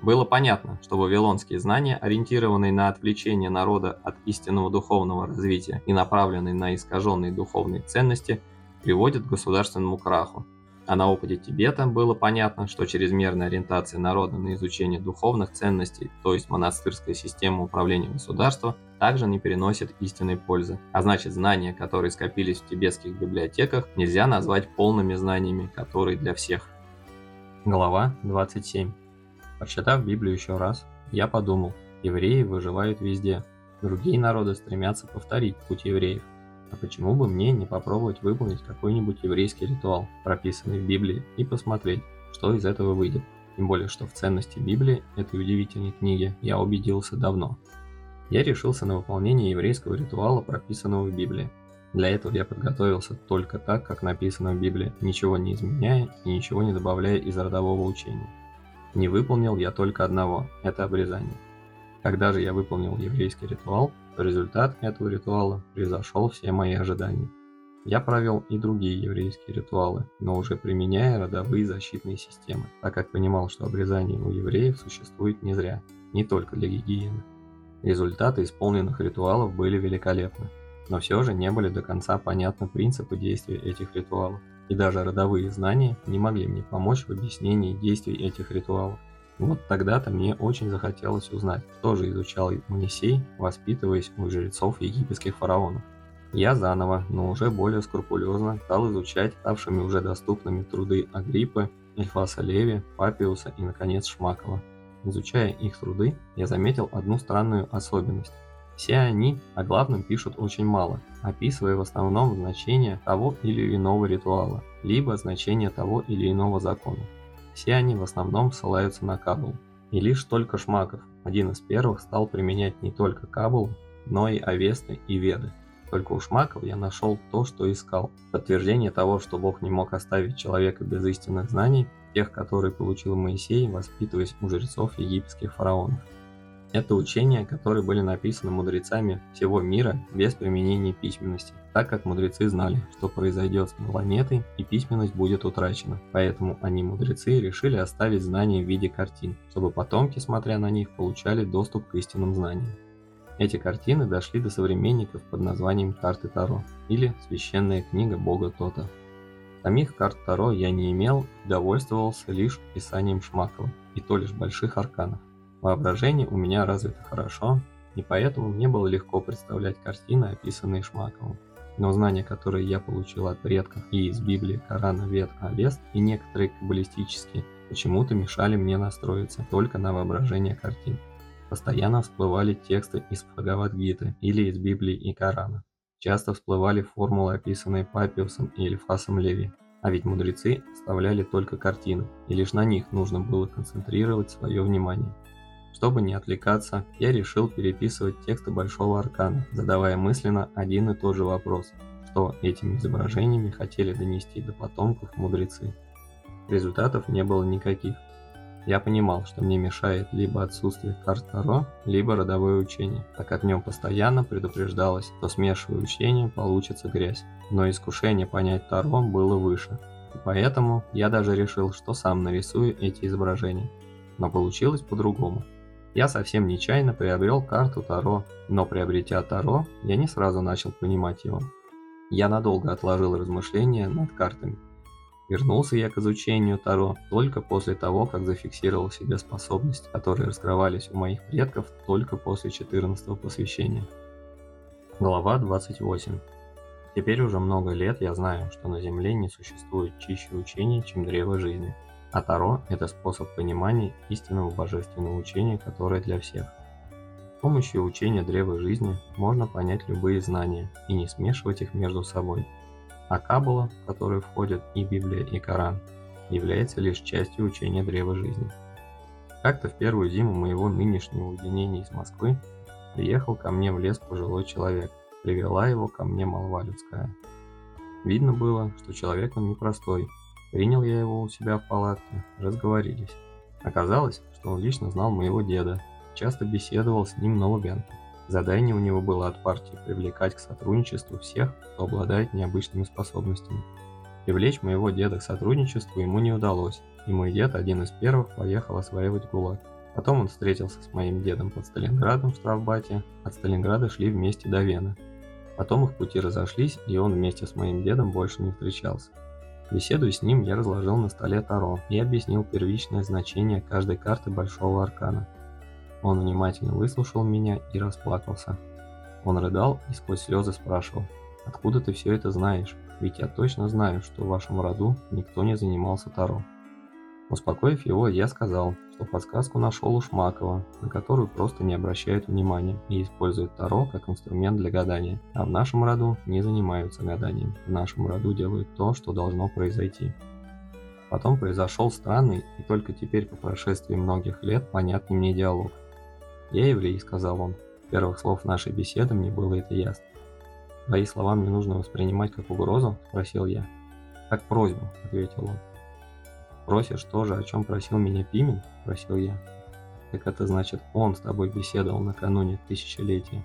Было понятно, что вавилонские знания, ориентированные на отвлечение народа от истинного духовного развития и направленные на искаженные духовные ценности, приводят к государственному краху, а на опыте Тибета было понятно, что чрезмерная ориентация народа на изучение духовных ценностей, то есть монастырская система управления государства, также не переносит истинной пользы. А значит, знания, которые скопились в тибетских библиотеках, нельзя назвать полными знаниями, которые для всех. Глава 27. Прочитав Библию еще раз, я подумал, евреи выживают везде. Другие народы стремятся повторить путь евреев – а почему бы мне не попробовать выполнить какой-нибудь еврейский ритуал, прописанный в Библии, и посмотреть, что из этого выйдет? Тем более, что в ценности Библии, этой удивительной книги, я убедился давно. Я решился на выполнение еврейского ритуала, прописанного в Библии. Для этого я подготовился только так, как написано в Библии, ничего не изменяя и ничего не добавляя из родового учения. Не выполнил я только одного – это обрезание. Когда же я выполнил еврейский ритуал, Результат этого ритуала превзошел все мои ожидания. Я провел и другие еврейские ритуалы, но уже применяя родовые защитные системы, так как понимал, что обрезание у евреев существует не зря, не только для гигиены. Результаты исполненных ритуалов были великолепны, но все же не были до конца понятны принципы действия этих ритуалов, и даже родовые знания не могли мне помочь в объяснении действий этих ритуалов. Вот тогда-то мне очень захотелось узнать, что же изучал Моисей, воспитываясь у жрецов египетских фараонов. Я заново, но уже более скрупулезно стал изучать ставшими уже доступными труды Агриппы, Эльфаса Леви, Папиуса и, наконец, Шмакова. Изучая их труды, я заметил одну странную особенность. Все они о главном пишут очень мало, описывая в основном значение того или иного ритуала, либо значение того или иного закона. Все они в основном ссылаются на Кабул. И лишь только Шмаков, один из первых, стал применять не только Кабул, но и Авесты и Веды. Только у Шмакова я нашел то, что искал. Подтверждение того, что Бог не мог оставить человека без истинных знаний, тех, которые получил Моисей, воспитываясь у жрецов египетских фараонов. Это учения, которые были написаны мудрецами всего мира без применения письменности, так как мудрецы знали, что произойдет с планетой и письменность будет утрачена. Поэтому они, мудрецы, решили оставить знания в виде картин, чтобы потомки, смотря на них, получали доступ к истинным знаниям. Эти картины дошли до современников под названием «Карты Таро» или «Священная книга Бога Тота». Самих карт Таро я не имел и довольствовался лишь писанием Шмакова, и то лишь больших арканов. Воображение у меня развито хорошо, и поэтому мне было легко представлять картины, описанные Шмаковым. Но знания, которые я получил от предков и из Библии, Корана, Вет, Авест и некоторые каббалистические, почему-то мешали мне настроиться только на воображение картин. Постоянно всплывали тексты из Бхагавадгиты или из Библии и Корана. Часто всплывали формулы, описанные Папиусом и Эльфасом Леви. А ведь мудрецы оставляли только картины, и лишь на них нужно было концентрировать свое внимание. Чтобы не отвлекаться, я решил переписывать тексты Большого Аркана, задавая мысленно один и тот же вопрос, что этими изображениями хотели донести до потомков мудрецы. Результатов не было никаких. Я понимал, что мне мешает либо отсутствие карт Таро, либо родовое учение, так как в нем постоянно предупреждалось, что смешивая учение, получится грязь. Но искушение понять Таро было выше. И поэтому я даже решил, что сам нарисую эти изображения. Но получилось по-другому. Я совсем нечаянно приобрел карту Таро, но приобретя Таро, я не сразу начал понимать его. Я надолго отложил размышления над картами. Вернулся я к изучению Таро только после того, как зафиксировал себе способности, которые раскрывались у моих предков только после 14 посвящения. Глава 28. Теперь уже много лет я знаю, что на Земле не существует чище учений, чем древо жизни – а Таро – это способ понимания истинного божественного учения, которое для всех. С помощью учения Древа Жизни можно понять любые знания и не смешивать их между собой. А Каббала, в которую входят и Библия, и Коран, является лишь частью учения Древа Жизни. Как-то в первую зиму моего нынешнего уединения из Москвы приехал ко мне в лес пожилой человек, привела его ко мне молва людская. Видно было, что человек он непростой, Принял я его у себя в палатке, разговорились. Оказалось, что он лично знал моего деда, часто беседовал с ним на Лубянке. Задание у него было от партии привлекать к сотрудничеству всех, кто обладает необычными способностями. Привлечь моего деда к сотрудничеству ему не удалось, и мой дед один из первых поехал осваивать ГУЛАГ. Потом он встретился с моим дедом под Сталинградом в штрафбате, от Сталинграда шли вместе до Вены. Потом их пути разошлись, и он вместе с моим дедом больше не встречался. Беседуя с ним, я разложил на столе Таро и объяснил первичное значение каждой карты Большого Аркана. Он внимательно выслушал меня и расплакался. Он рыдал и сквозь слезы спрашивал, «Откуда ты все это знаешь? Ведь я точно знаю, что в вашем роду никто не занимался Таро». Успокоив его, я сказал, что подсказку нашел у Шмакова, на которую просто не обращают внимания и используют Таро как инструмент для гадания, а в нашем роду не занимаются гаданием, в нашем роду делают то, что должно произойти. Потом произошел странный и только теперь по прошествии многих лет понятный мне диалог. «Я еврей», — сказал он. Первых слов нашей беседы мне было это ясно. «Твои слова мне нужно воспринимать как угрозу?» — спросил я. «Как просьбу», — ответил он. «Просишь то же, о чем просил меня Пимен?» – спросил я. «Так это значит, он с тобой беседовал накануне тысячелетия?»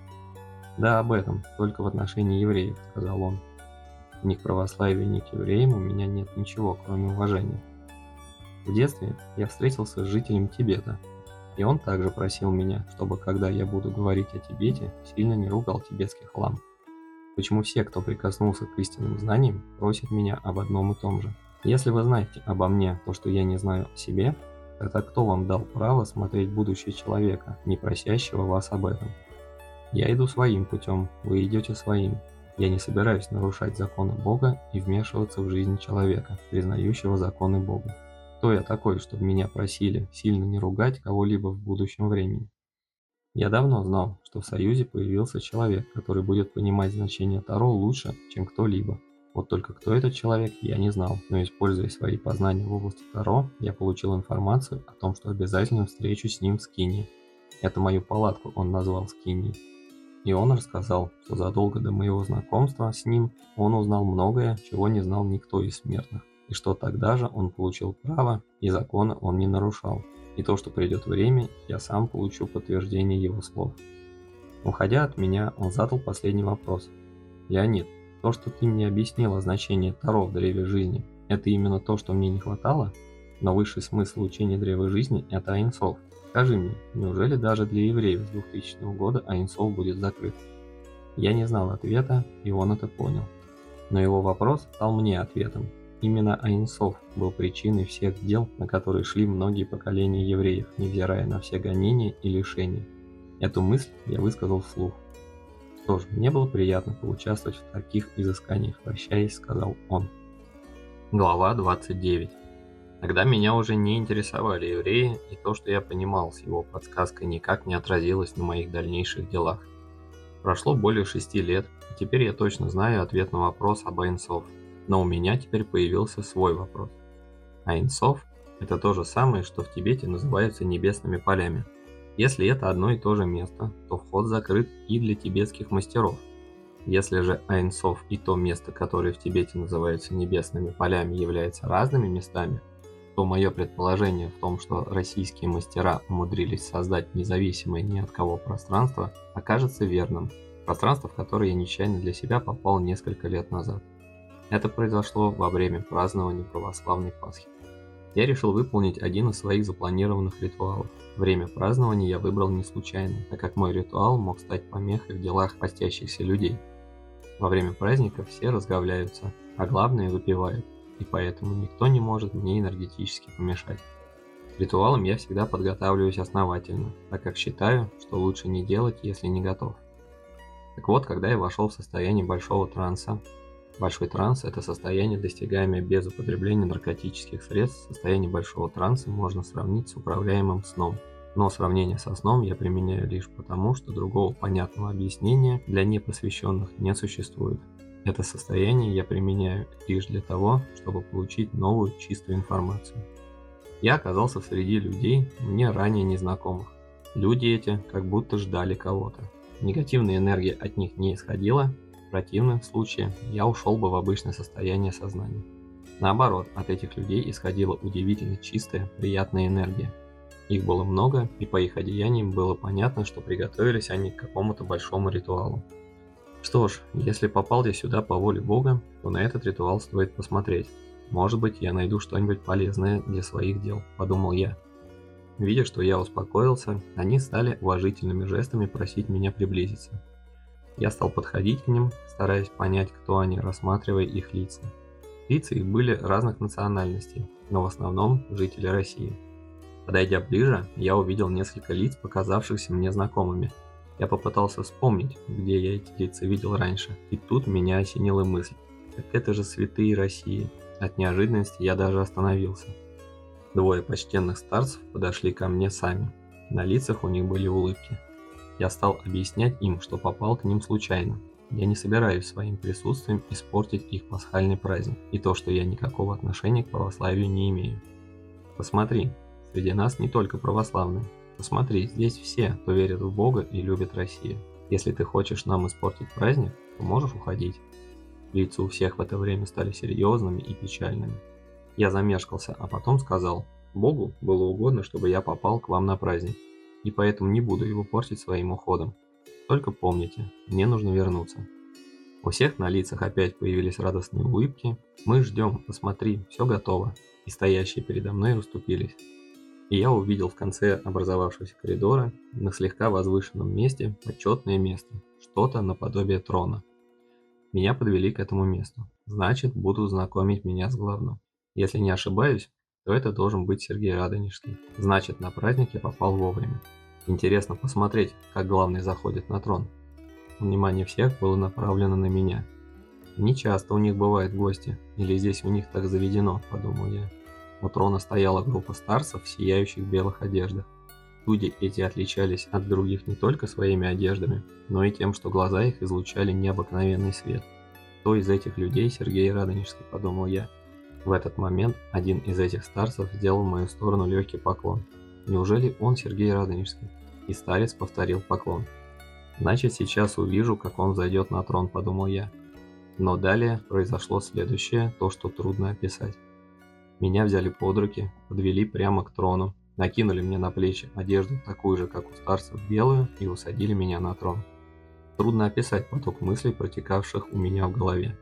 «Да, об этом, только в отношении евреев», – сказал он. «Ни к православию, ни к евреям у меня нет ничего, кроме уважения». В детстве я встретился с жителем Тибета, и он также просил меня, чтобы когда я буду говорить о Тибете, сильно не ругал тибетских хлам. Почему все, кто прикоснулся к истинным знаниям, просят меня об одном и том же – если вы знаете обо мне то, что я не знаю о себе, тогда кто вам дал право смотреть будущее человека, не просящего вас об этом? Я иду своим путем, вы идете своим. Я не собираюсь нарушать законы Бога и вмешиваться в жизнь человека, признающего законы Бога. Кто я такой, чтобы меня просили сильно не ругать кого-либо в будущем времени? Я давно знал, что в Союзе появился человек, который будет понимать значение Таро лучше, чем кто-либо. Вот только кто этот человек, я не знал, но используя свои познания в области Таро, я получил информацию о том, что обязательно встречусь с ним в Скине. Это мою палатку он назвал Скиней. И он рассказал, что задолго до моего знакомства с ним он узнал многое, чего не знал никто из смертных, и что тогда же он получил право, и законы он не нарушал. И то, что придет время, я сам получу подтверждение его слов. Уходя от меня, он задал последний вопрос. «Леонид, то, что ты мне объяснила значение Таро в древе жизни, это именно то, что мне не хватало? Но высший смысл учения древа жизни – это Айнсов. Скажи мне, неужели даже для евреев с 2000 года Айнсов будет закрыт? Я не знал ответа, и он это понял. Но его вопрос стал мне ответом. Именно Айнсов был причиной всех дел, на которые шли многие поколения евреев, невзирая на все гонения и лишения. Эту мысль я высказал вслух. Что ж, мне было приятно поучаствовать в таких изысканиях, прощаясь, сказал он. Глава 29. Тогда меня уже не интересовали евреи, и то, что я понимал с его подсказкой, никак не отразилось на моих дальнейших делах. Прошло более шести лет, и теперь я точно знаю ответ на вопрос об Айнсов, но у меня теперь появился свой вопрос. Айнсов – это то же самое, что в Тибете называется небесными полями – если это одно и то же место, то вход закрыт и для тибетских мастеров. Если же Айнсов и то место, которое в Тибете называется небесными полями, являются разными местами, то мое предположение в том, что российские мастера умудрились создать независимое ни от кого пространство, окажется верным. Пространство, в которое я нечаянно для себя попал несколько лет назад. Это произошло во время празднования православной Пасхи. Я решил выполнить один из своих запланированных ритуалов. Время празднования я выбрал не случайно, так как мой ритуал мог стать помехой в делах постящихся людей. Во время праздника все разговляются, а главное выпивают, и поэтому никто не может мне энергетически помешать. К ритуалам я всегда подготавливаюсь основательно, так как считаю, что лучше не делать, если не готов. Так вот, когда я вошел в состояние большого транса, Большой транс – это состояние, достигаемое без употребления наркотических средств. Состояние большого транса можно сравнить с управляемым сном. Но сравнение со сном я применяю лишь потому, что другого понятного объяснения для непосвященных не существует. Это состояние я применяю лишь для того, чтобы получить новую чистую информацию. Я оказался среди людей, мне ранее незнакомых. Люди эти как будто ждали кого-то. Негативная энергия от них не исходила, противном случае я ушел бы в обычное состояние сознания. Наоборот, от этих людей исходила удивительно чистая, приятная энергия. Их было много, и по их одеяниям было понятно, что приготовились они к какому-то большому ритуалу. Что ж, если попал я сюда по воле Бога, то на этот ритуал стоит посмотреть. Может быть, я найду что-нибудь полезное для своих дел, подумал я. Видя, что я успокоился, они стали уважительными жестами просить меня приблизиться. Я стал подходить к ним, стараясь понять, кто они, рассматривая их лица. Лица их были разных национальностей, но в основном жители России. Подойдя ближе, я увидел несколько лиц, показавшихся мне знакомыми. Я попытался вспомнить, где я эти лица видел раньше, и тут меня осенила мысль. Так это же святые России. От неожиданности я даже остановился. Двое почтенных старцев подошли ко мне сами. На лицах у них были улыбки. Я стал объяснять им, что попал к ним случайно. Я не собираюсь своим присутствием испортить их пасхальный праздник и то, что я никакого отношения к православию не имею. Посмотри, среди нас не только православные. Посмотри, здесь все, кто верит в Бога и любит Россию. Если ты хочешь нам испортить праздник, то можешь уходить. Лица у всех в это время стали серьезными и печальными. Я замешкался, а потом сказал, Богу было угодно, чтобы я попал к вам на праздник, и поэтому не буду его портить своим уходом. Только помните, мне нужно вернуться. У всех на лицах опять появились радостные улыбки. Мы ждем, посмотри, все готово. И стоящие передо мной расступились. И я увидел в конце образовавшегося коридора, на слегка возвышенном месте, почетное место, что-то наподобие трона. Меня подвели к этому месту. Значит, будут знакомить меня с главным. Если не ошибаюсь, то это должен быть Сергей Радонежский. Значит, на праздник я попал вовремя. Интересно посмотреть, как главный заходит на трон. Внимание всех было направлено на меня. Не часто у них бывают гости, или здесь у них так заведено, подумал я. У трона стояла группа старцев в сияющих белых одеждах. Люди эти отличались от других не только своими одеждами, но и тем, что глаза их излучали необыкновенный свет. Кто из этих людей Сергей Радонежский, подумал я. В этот момент один из этих старцев сделал в мою сторону легкий поклон. Неужели он Сергей Радонежский? И старец повторил поклон. Значит, сейчас увижу, как он зайдет на трон, подумал я. Но далее произошло следующее, то, что трудно описать. Меня взяли под руки, подвели прямо к трону, накинули мне на плечи одежду такую же, как у старцев, белую, и усадили меня на трон. Трудно описать поток мыслей, протекавших у меня в голове.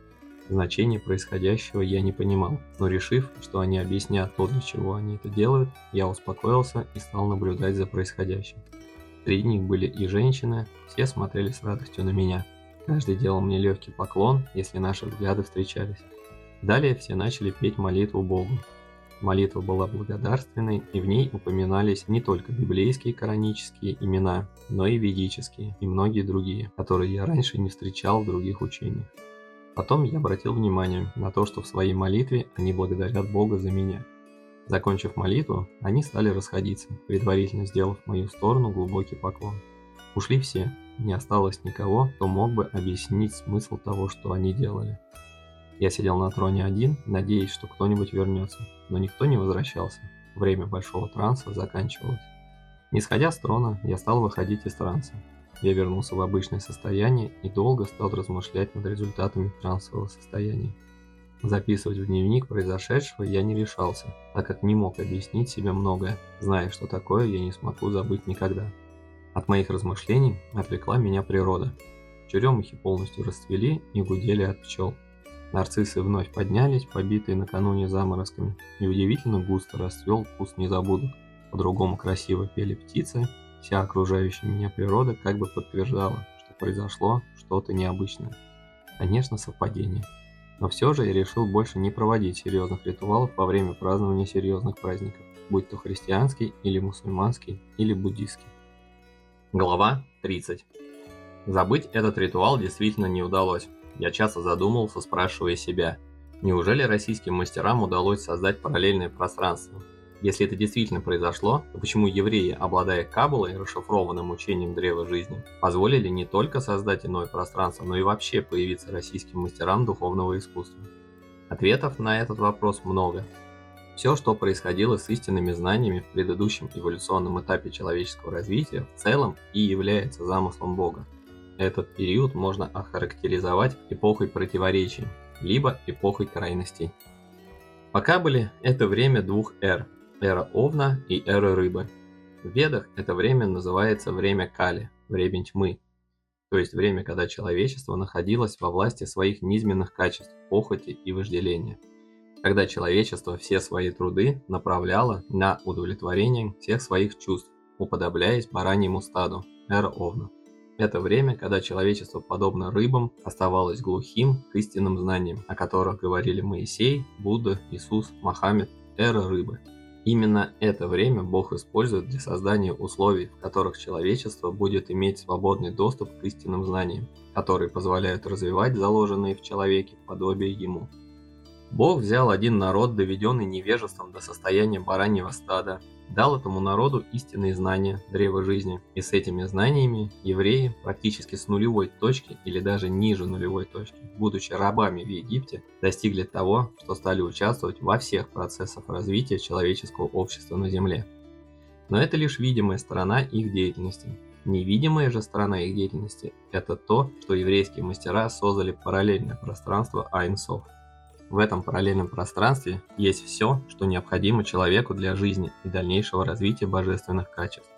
Значение происходящего я не понимал, но решив, что они объяснят то, для чего они это делают, я успокоился и стал наблюдать за происходящим. Среди них были и женщины, все смотрели с радостью на меня. Каждый делал мне легкий поклон, если наши взгляды встречались. Далее все начали петь молитву Богу. Молитва была благодарственной, и в ней упоминались не только библейские канонические имена, но и ведические и многие другие, которые я раньше не встречал в других учениях. Потом я обратил внимание на то, что в своей молитве они благодарят Бога за меня. Закончив молитву, они стали расходиться, предварительно сделав в мою сторону глубокий поклон. Ушли все, не осталось никого, кто мог бы объяснить смысл того, что они делали. Я сидел на троне один, надеясь, что кто-нибудь вернется, но никто не возвращался. Время большого транса заканчивалось. Не сходя с трона, я стал выходить из транса. Я вернулся в обычное состояние и долго стал размышлять над результатами трансового состояния. Записывать в дневник произошедшего я не решался, так как не мог объяснить себе многое, зная, что такое я не смогу забыть никогда. От моих размышлений отвлекла меня природа. Черемухи полностью расцвели и гудели от пчел. Нарциссы вновь поднялись, побитые накануне заморозками, и удивительно густо расцвел куст незабудок. По-другому красиво пели птицы, Вся окружающая меня природа как бы подтверждала, что произошло что-то необычное. Конечно, совпадение. Но все же я решил больше не проводить серьезных ритуалов во время празднования серьезных праздников, будь то христианский или мусульманский или буддийский. Глава 30. Забыть этот ритуал действительно не удалось. Я часто задумывался, спрашивая себя, неужели российским мастерам удалось создать параллельное пространство, если это действительно произошло, то почему евреи, обладая Кабулой, расшифрованным учением древа жизни, позволили не только создать иное пространство, но и вообще появиться российским мастерам духовного искусства? Ответов на этот вопрос много. Все, что происходило с истинными знаниями в предыдущем эволюционном этапе человеческого развития, в целом и является замыслом Бога. Этот период можно охарактеризовать эпохой противоречий, либо эпохой крайностей. Пока были это время двух эр эра Овна и эра Рыбы. В Ведах это время называется время Кали, время тьмы, то есть время, когда человечество находилось во власти своих низменных качеств, похоти и вожделения. Когда человечество все свои труды направляло на удовлетворение всех своих чувств, уподобляясь бараньему стаду, эра Овна. Это время, когда человечество, подобно рыбам, оставалось глухим к истинным знаниям, о которых говорили Моисей, Будда, Иисус, Мохаммед, эра рыбы. Именно это время Бог использует для создания условий, в которых человечество будет иметь свободный доступ к истинным знаниям, которые позволяют развивать заложенные в человеке подобие ему. Бог взял один народ, доведенный невежеством до состояния бараньего стада, дал этому народу истинные знания древа жизни, и с этими знаниями евреи практически с нулевой точки или даже ниже нулевой точки, будучи рабами в Египте, достигли того, что стали участвовать во всех процессах развития человеческого общества на Земле. Но это лишь видимая сторона их деятельности. Невидимая же сторона их деятельности – это то, что еврейские мастера создали параллельное пространство Айнсов – в этом параллельном пространстве есть все, что необходимо человеку для жизни и дальнейшего развития божественных качеств.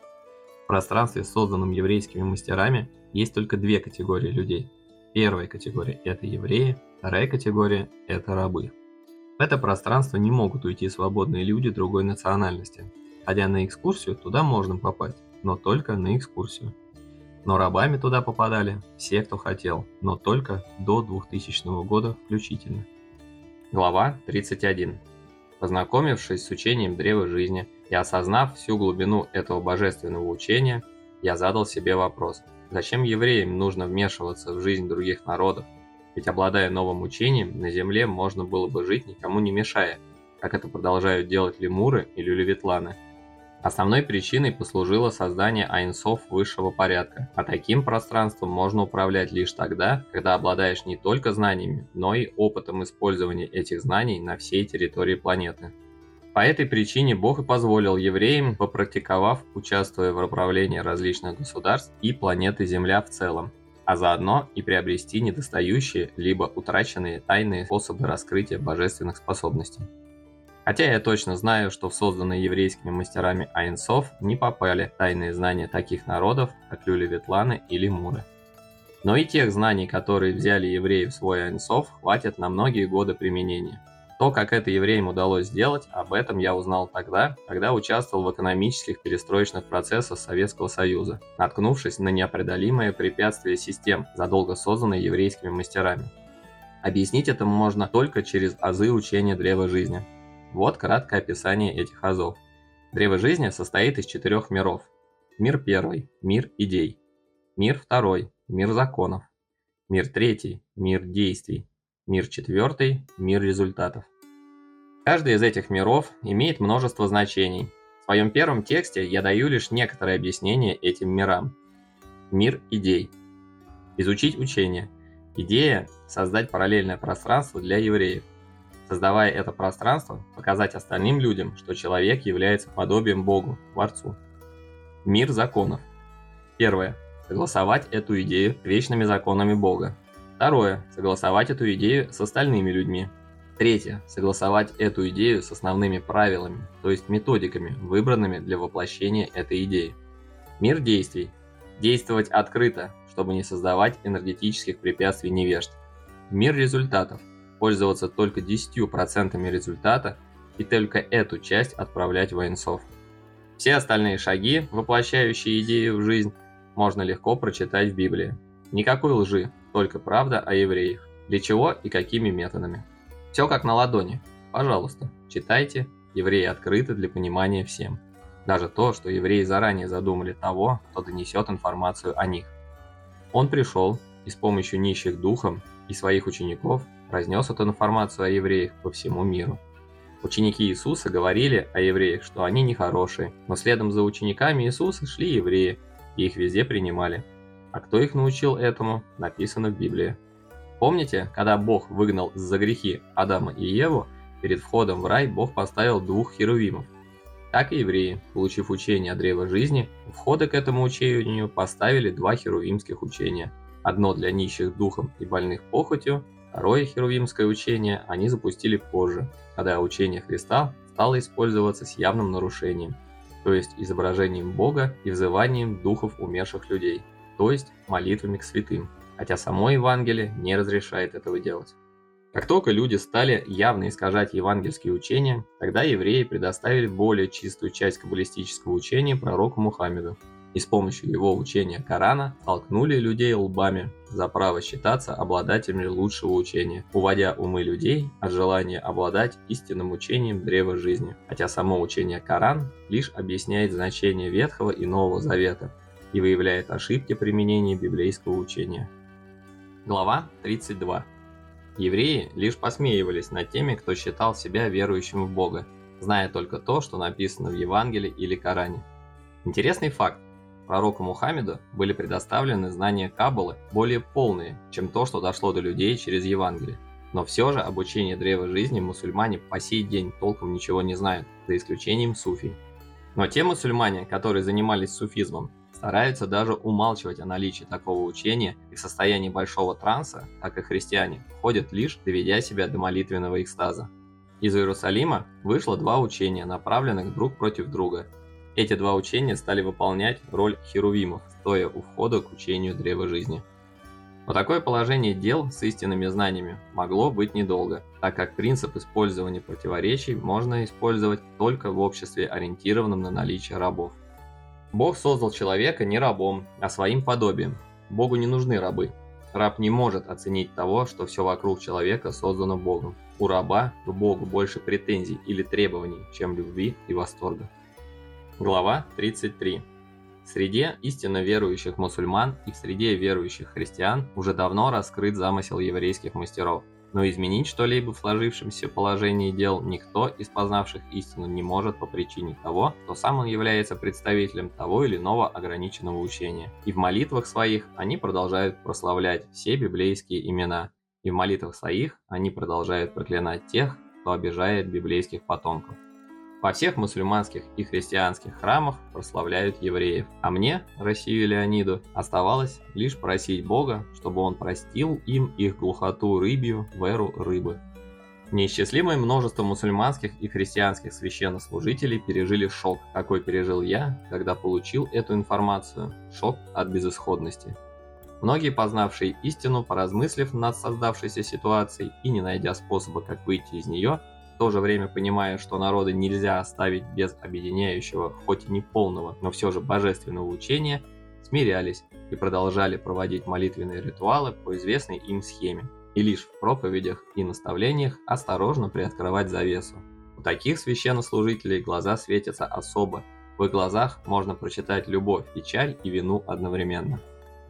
В пространстве, созданном еврейскими мастерами, есть только две категории людей. Первая категория – это евреи, вторая категория – это рабы. В это пространство не могут уйти свободные люди другой национальности. Ходя на экскурсию, туда можно попасть, но только на экскурсию. Но рабами туда попадали все, кто хотел, но только до 2000 года включительно. Глава 31. Познакомившись с учением Древа Жизни и осознав всю глубину этого божественного учения, я задал себе вопрос, зачем евреям нужно вмешиваться в жизнь других народов, ведь обладая новым учением, на земле можно было бы жить никому не мешая, как это продолжают делать лемуры или люлеветланы – Основной причиной послужило создание айнсов высшего порядка, а таким пространством можно управлять лишь тогда, когда обладаешь не только знаниями, но и опытом использования этих знаний на всей территории планеты. По этой причине Бог и позволил евреям, попрактиковав, участвуя в управлении различных государств и планеты Земля в целом, а заодно и приобрести недостающие либо утраченные тайные способы раскрытия божественных способностей. Хотя я точно знаю, что в созданные еврейскими мастерами Айнсов не попали тайные знания таких народов, как люли-ветланы или муры. Но и тех знаний, которые взяли евреи в свой Айнсов, хватит на многие годы применения. То, как это евреям удалось сделать, об этом я узнал тогда, когда участвовал в экономических перестроечных процессах Советского Союза, наткнувшись на непреодолимое препятствие систем, задолго созданной еврейскими мастерами. Объяснить это можно только через азы учения древа жизни – вот краткое описание этих азов. Древо жизни состоит из четырех миров. Мир первый – мир идей. Мир второй – мир законов. Мир третий – мир действий. Мир четвертый – мир результатов. Каждый из этих миров имеет множество значений. В своем первом тексте я даю лишь некоторые объяснения этим мирам. Мир идей. Изучить учение. Идея – создать параллельное пространство для евреев создавая это пространство, показать остальным людям, что человек является подобием Богу, Творцу. Мир законов. Первое. Согласовать эту идею вечными законами Бога. Второе. Согласовать эту идею с остальными людьми. Третье. Согласовать эту идею с основными правилами, то есть методиками, выбранными для воплощения этой идеи. Мир действий. Действовать открыто, чтобы не создавать энергетических препятствий невежд. Мир результатов пользоваться только 10% результата и только эту часть отправлять в военсов. Все остальные шаги, воплощающие идею в жизнь, можно легко прочитать в Библии. Никакой лжи, только правда о евреях. Для чего и какими методами. Все как на ладони. Пожалуйста, читайте, евреи открыты для понимания всем. Даже то, что евреи заранее задумали того, кто донесет информацию о них. Он пришел и с помощью нищих духом и своих учеников разнес эту информацию о евреях по всему миру. Ученики Иисуса говорили о евреях, что они нехорошие, но следом за учениками Иисуса шли евреи, и их везде принимали. А кто их научил этому, написано в Библии. Помните, когда Бог выгнал за грехи Адама и Еву, перед входом в рай Бог поставил двух херувимов. Так и евреи, получив учение о древо жизни, у входа к этому учению поставили два херувимских учения. Одно для нищих духом и больных похотью, Второе херувимское учение они запустили позже, когда учение Христа стало использоваться с явным нарушением. то есть изображением Бога и взыванием духов умерших людей, то есть молитвами к святым, хотя само Евангелие не разрешает этого делать. Как только люди стали явно искажать евангельские учения, тогда евреи предоставили более чистую часть каббалистического учения пророку Мухаммеду, и с помощью его учения Корана толкнули людей лбами за право считаться обладателями лучшего учения, уводя умы людей от желания обладать истинным учением древа жизни, хотя само учение Коран лишь объясняет значение Ветхого и Нового Завета и выявляет ошибки применения библейского учения. Глава 32. Евреи лишь посмеивались над теми, кто считал себя верующим в Бога, зная только то, что написано в Евангелии или Коране. Интересный факт. Пророку Мухаммеду были предоставлены знания Каббалы более полные, чем то, что дошло до людей через Евангелие. Но все же обучение древа жизни мусульмане по сей день толком ничего не знают, за исключением суфий. Но те мусульмане, которые занимались суфизмом, стараются даже умалчивать о наличии такого учения и состоянии большого транса, как и христиане, ходят лишь доведя себя до молитвенного экстаза. Из Иерусалима вышло два учения, направленных друг против друга, эти два учения стали выполнять роль херувимов, стоя у входа к учению Древа Жизни. Но такое положение дел с истинными знаниями могло быть недолго, так как принцип использования противоречий можно использовать только в обществе, ориентированном на наличие рабов. Бог создал человека не рабом, а своим подобием. Богу не нужны рабы. Раб не может оценить того, что все вокруг человека создано Богом. У раба к Богу больше претензий или требований, чем любви и восторга. Глава 33. В среде истинно верующих мусульман и в среде верующих христиан уже давно раскрыт замысел еврейских мастеров, но изменить что-либо в сложившемся положении дел никто из познавших истину не может по причине того, что сам он является представителем того или иного ограниченного учения. И в молитвах своих они продолжают прославлять все библейские имена, и в молитвах своих они продолжают проклинать тех, кто обижает библейских потомков. Во всех мусульманских и христианских храмах прославляют евреев. А мне, Россию Леониду, оставалось лишь просить Бога, чтобы он простил им их глухоту рыбью в эру рыбы. Неисчислимое множество мусульманских и христианских священнослужителей пережили шок, какой пережил я, когда получил эту информацию. Шок от безысходности. Многие, познавшие истину, поразмыслив над создавшейся ситуацией и не найдя способа, как выйти из нее, в то же время понимая, что народы нельзя оставить без объединяющего, хоть и не полного, но все же божественного учения, смирялись и продолжали проводить молитвенные ритуалы по известной им схеме, и лишь в проповедях и наставлениях осторожно приоткрывать завесу. У таких священнослужителей глаза светятся особо, в их глазах можно прочитать любовь, печаль и вину одновременно.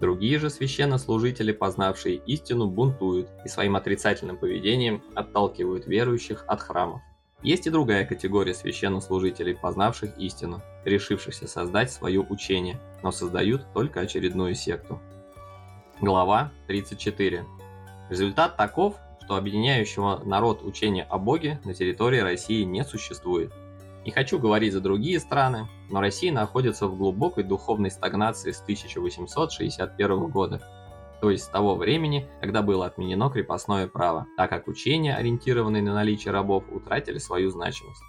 Другие же священнослужители, познавшие истину, бунтуют и своим отрицательным поведением отталкивают верующих от храмов. Есть и другая категория священнослужителей, познавших истину, решившихся создать свое учение, но создают только очередную секту. Глава 34. Результат таков, что объединяющего народ учения о Боге на территории России не существует. Не хочу говорить за другие страны, но Россия находится в глубокой духовной стагнации с 1861 года, то есть с того времени, когда было отменено крепостное право, так как учения, ориентированные на наличие рабов, утратили свою значимость.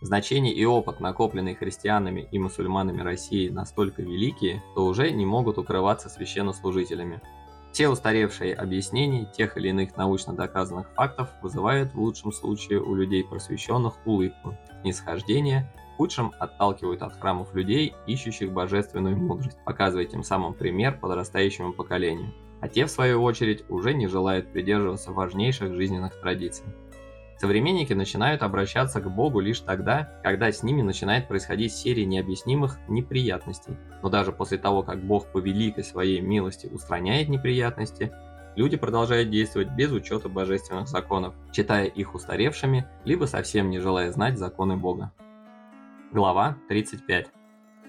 Значение и опыт, накопленные христианами и мусульманами России, настолько великие, что уже не могут укрываться священнослужителями. Все устаревшие объяснения тех или иных научно доказанных фактов вызывают в лучшем случае у людей просвещенных улыбку, снисхождение, худшем отталкивают от храмов людей, ищущих божественную мудрость, показывая тем самым пример подрастающему поколению. А те, в свою очередь, уже не желают придерживаться важнейших жизненных традиций. Современники начинают обращаться к Богу лишь тогда, когда с ними начинает происходить серия необъяснимых неприятностей. Но даже после того, как Бог по великой своей милости устраняет неприятности, люди продолжают действовать без учета божественных законов, считая их устаревшими, либо совсем не желая знать законы Бога. Глава 35.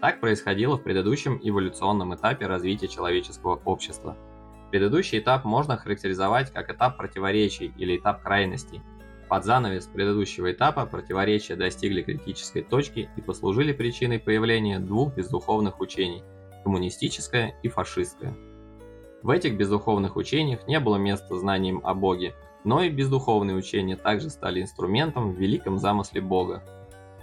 Так происходило в предыдущем эволюционном этапе развития человеческого общества. Предыдущий этап можно характеризовать как этап противоречий или этап крайностей – под занавес предыдущего этапа противоречия достигли критической точки и послужили причиной появления двух бездуховных учений – коммунистическое и фашистское. В этих бездуховных учениях не было места знаниям о Боге, но и бездуховные учения также стали инструментом в великом замысле Бога.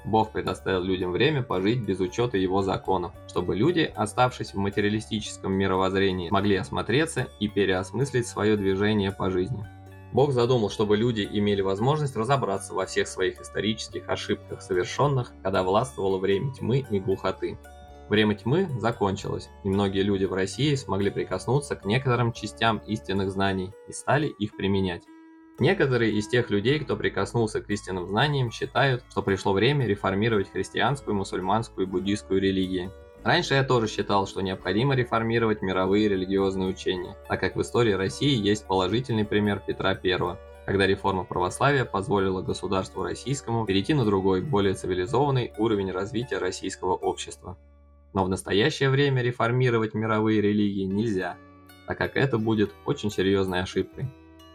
Бог предоставил людям время пожить без учета его законов, чтобы люди, оставшись в материалистическом мировоззрении, могли осмотреться и переосмыслить свое движение по жизни. Бог задумал, чтобы люди имели возможность разобраться во всех своих исторических ошибках, совершенных, когда властвовало время тьмы и глухоты. Время тьмы закончилось, и многие люди в России смогли прикоснуться к некоторым частям истинных знаний и стали их применять. Некоторые из тех людей, кто прикоснулся к истинным знаниям, считают, что пришло время реформировать христианскую, мусульманскую и буддийскую религии. Раньше я тоже считал, что необходимо реформировать мировые религиозные учения, так как в истории России есть положительный пример Петра I, когда реформа православия позволила государству российскому перейти на другой, более цивилизованный уровень развития российского общества. Но в настоящее время реформировать мировые религии нельзя, так как это будет очень серьезной ошибкой.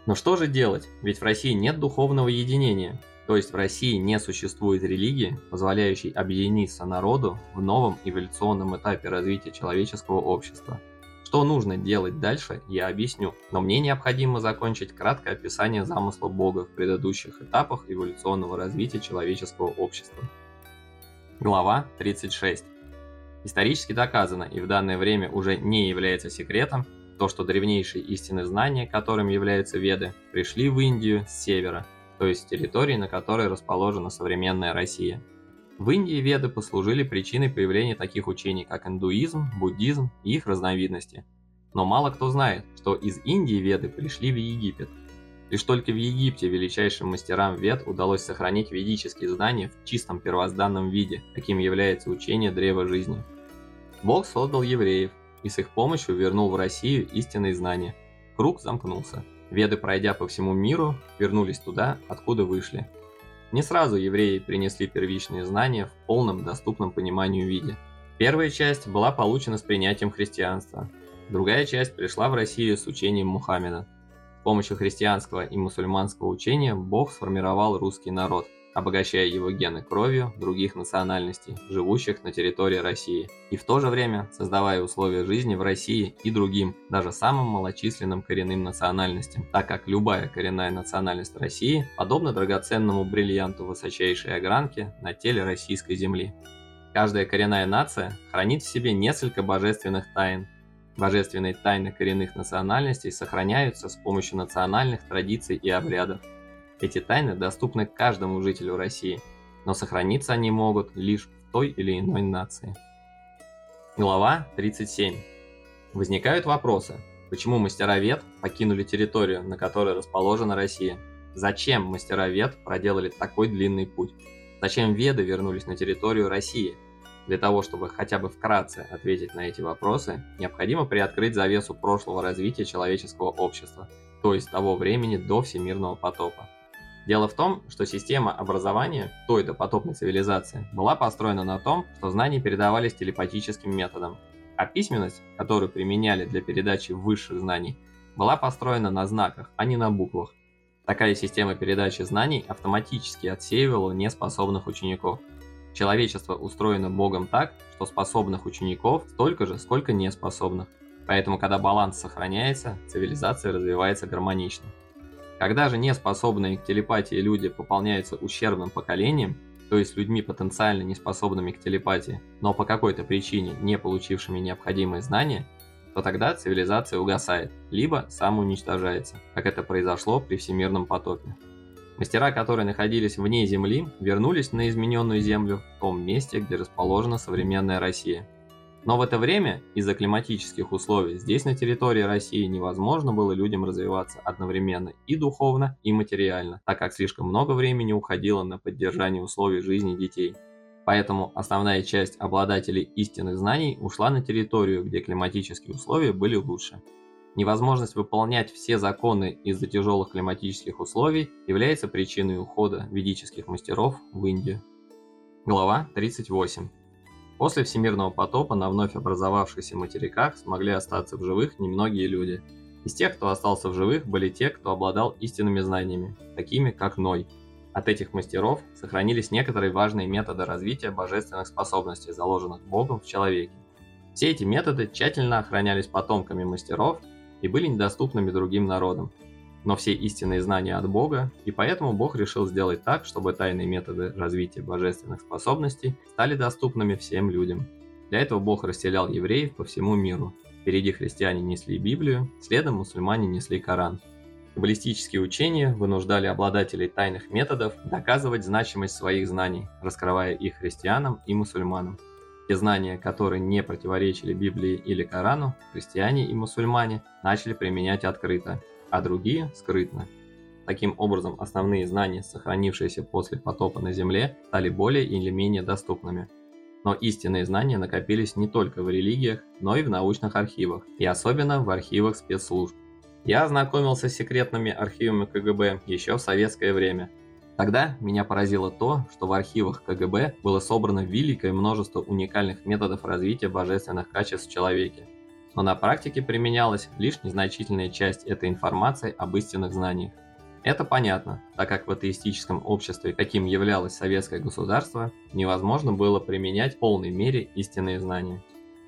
Но что же делать? Ведь в России нет духовного единения. То есть в России не существует религии, позволяющей объединиться народу в новом эволюционном этапе развития человеческого общества. Что нужно делать дальше, я объясню, но мне необходимо закончить краткое описание замысла Бога в предыдущих этапах эволюционного развития человеческого общества. Глава 36. Исторически доказано и в данное время уже не является секретом, то, что древнейшие истины знания, которым являются Веды, пришли в Индию с севера, то есть с территории, на которой расположена современная Россия. В Индии Веды послужили причиной появления таких учений, как индуизм, буддизм и их разновидности. Но мало кто знает, что из Индии Веды пришли в Египет. Лишь только в Египте величайшим мастерам Вед удалось сохранить ведические знания в чистом первозданном виде, каким является учение Древа Жизни. Бог создал евреев, и с их помощью вернул в Россию истинные знания. Круг замкнулся. Веды, пройдя по всему миру, вернулись туда, откуда вышли. Не сразу евреи принесли первичные знания в полном доступном пониманию виде. Первая часть была получена с принятием христианства. Другая часть пришла в Россию с учением Мухаммеда. С помощью христианского и мусульманского учения Бог сформировал русский народ – обогащая его гены кровью других национальностей, живущих на территории России, и в то же время создавая условия жизни в России и другим, даже самым малочисленным коренным национальностям, так как любая коренная национальность России подобна драгоценному бриллианту высочайшей огранки на теле российской земли. Каждая коренная нация хранит в себе несколько божественных тайн, Божественные тайны коренных национальностей сохраняются с помощью национальных традиций и обрядов. Эти тайны доступны каждому жителю России, но сохраниться они могут лишь в той или иной нации. Глава 37. Возникают вопросы. Почему мастера Вет покинули территорию, на которой расположена Россия? Зачем мастера Вет проделали такой длинный путь? Зачем Веды вернулись на территорию России? Для того, чтобы хотя бы вкратце ответить на эти вопросы, необходимо приоткрыть завесу прошлого развития человеческого общества, то есть того времени до всемирного потопа. Дело в том, что система образования той допотопной цивилизации была построена на том, что знания передавались телепатическим методом, а письменность, которую применяли для передачи высших знаний, была построена на знаках, а не на буквах. Такая система передачи знаний автоматически отсеивала неспособных учеников. Человечество устроено Богом так, что способных учеников столько же, сколько неспособных. Поэтому, когда баланс сохраняется, цивилизация развивается гармонично. Когда же неспособные к телепатии люди пополняются ущербным поколением, то есть людьми потенциально неспособными к телепатии, но по какой-то причине не получившими необходимые знания, то тогда цивилизация угасает, либо самоуничтожается, как это произошло при всемирном потопе. Мастера, которые находились вне Земли, вернулись на измененную Землю в том месте, где расположена современная Россия – но в это время из-за климатических условий здесь на территории России невозможно было людям развиваться одновременно и духовно, и материально, так как слишком много времени уходило на поддержание условий жизни детей. Поэтому основная часть обладателей истинных знаний ушла на территорию, где климатические условия были лучше. Невозможность выполнять все законы из-за тяжелых климатических условий является причиной ухода ведических мастеров в Индию. Глава 38. После всемирного потопа на вновь образовавшихся материках смогли остаться в живых немногие люди. Из тех, кто остался в живых, были те, кто обладал истинными знаниями, такими как Ной. От этих мастеров сохранились некоторые важные методы развития божественных способностей, заложенных Богом в человеке. Все эти методы тщательно охранялись потомками мастеров и были недоступными другим народам. Но все истинные знания от Бога, и поэтому Бог решил сделать так, чтобы тайные методы развития божественных способностей стали доступными всем людям. Для этого Бог расселял евреев по всему миру. Впереди христиане несли Библию, следом мусульмане несли Коран. Каббалистические учения вынуждали обладателей тайных методов доказывать значимость своих знаний, раскрывая их христианам и мусульманам. Те знания, которые не противоречили Библии или Корану, христиане и мусульмане начали применять открыто, а другие – скрытно. Таким образом, основные знания, сохранившиеся после потопа на Земле, стали более или менее доступными. Но истинные знания накопились не только в религиях, но и в научных архивах, и особенно в архивах спецслужб. Я ознакомился с секретными архивами КГБ еще в советское время. Тогда меня поразило то, что в архивах КГБ было собрано великое множество уникальных методов развития божественных качеств в человеке. Но на практике применялась лишь незначительная часть этой информации об истинных знаниях. Это понятно, так как в атеистическом обществе, каким являлось советское государство, невозможно было применять в полной мере истинные знания.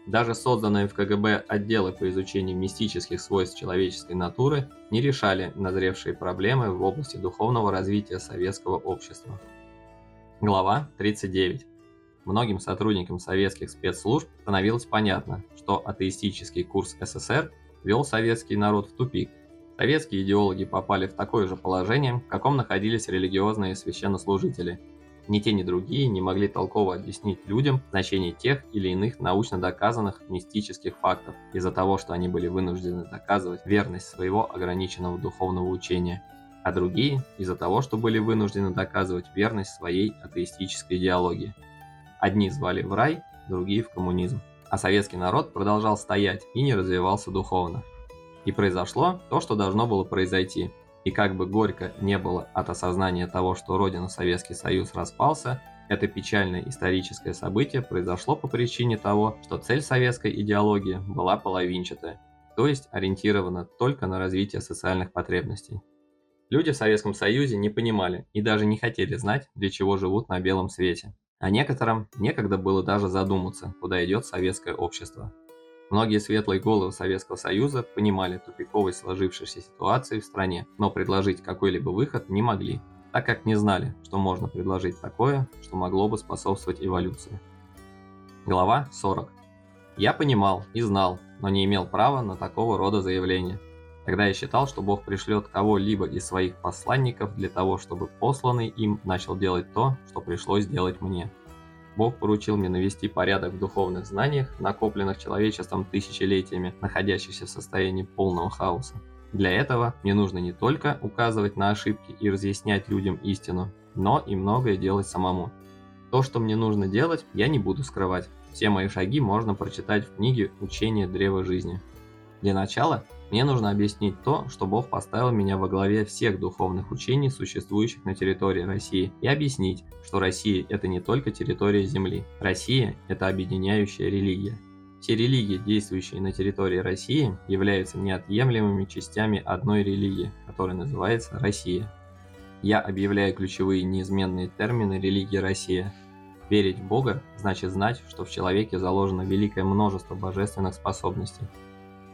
Даже созданные в КГБ отделы по изучению мистических свойств человеческой натуры не решали назревшие проблемы в области духовного развития советского общества. Глава 39. Многим сотрудникам советских спецслужб становилось понятно, что атеистический курс СССР вел советский народ в тупик. Советские идеологи попали в такое же положение, в каком находились религиозные священнослужители – ни те, ни другие не могли толково объяснить людям значение тех или иных научно доказанных мистических фактов из-за того, что они были вынуждены доказывать верность своего ограниченного духовного учения, а другие из-за того, что были вынуждены доказывать верность своей атеистической идеологии. Одни звали в рай, другие в коммунизм. А советский народ продолжал стоять и не развивался духовно. И произошло то, что должно было произойти – и как бы горько не было от осознания того, что Родина Советский Союз распался, это печальное историческое событие произошло по причине того, что цель советской идеологии была половинчатая, то есть ориентирована только на развитие социальных потребностей. Люди в Советском Союзе не понимали и даже не хотели знать, для чего живут на белом свете. А некоторым некогда было даже задуматься, куда идет советское общество. Многие светлые головы Советского Союза понимали тупиковость сложившейся ситуации в стране, но предложить какой-либо выход не могли, так как не знали, что можно предложить такое, что могло бы способствовать эволюции. Глава 40. Я понимал и знал, но не имел права на такого рода заявления. Тогда я считал, что Бог пришлет кого-либо из своих посланников для того, чтобы посланный им начал делать то, что пришлось делать мне. Бог поручил мне навести порядок в духовных знаниях, накопленных человечеством тысячелетиями, находящихся в состоянии полного хаоса. Для этого мне нужно не только указывать на ошибки и разъяснять людям истину, но и многое делать самому. То, что мне нужно делать, я не буду скрывать. Все мои шаги можно прочитать в книге «Учение древа жизни». Для начала мне нужно объяснить то, что Бог поставил меня во главе всех духовных учений, существующих на территории России, и объяснить, что Россия – это не только территория Земли. Россия – это объединяющая религия. Все религии, действующие на территории России, являются неотъемлемыми частями одной религии, которая называется Россия. Я объявляю ключевые неизменные термины религии Россия. Верить в Бога значит знать, что в человеке заложено великое множество божественных способностей –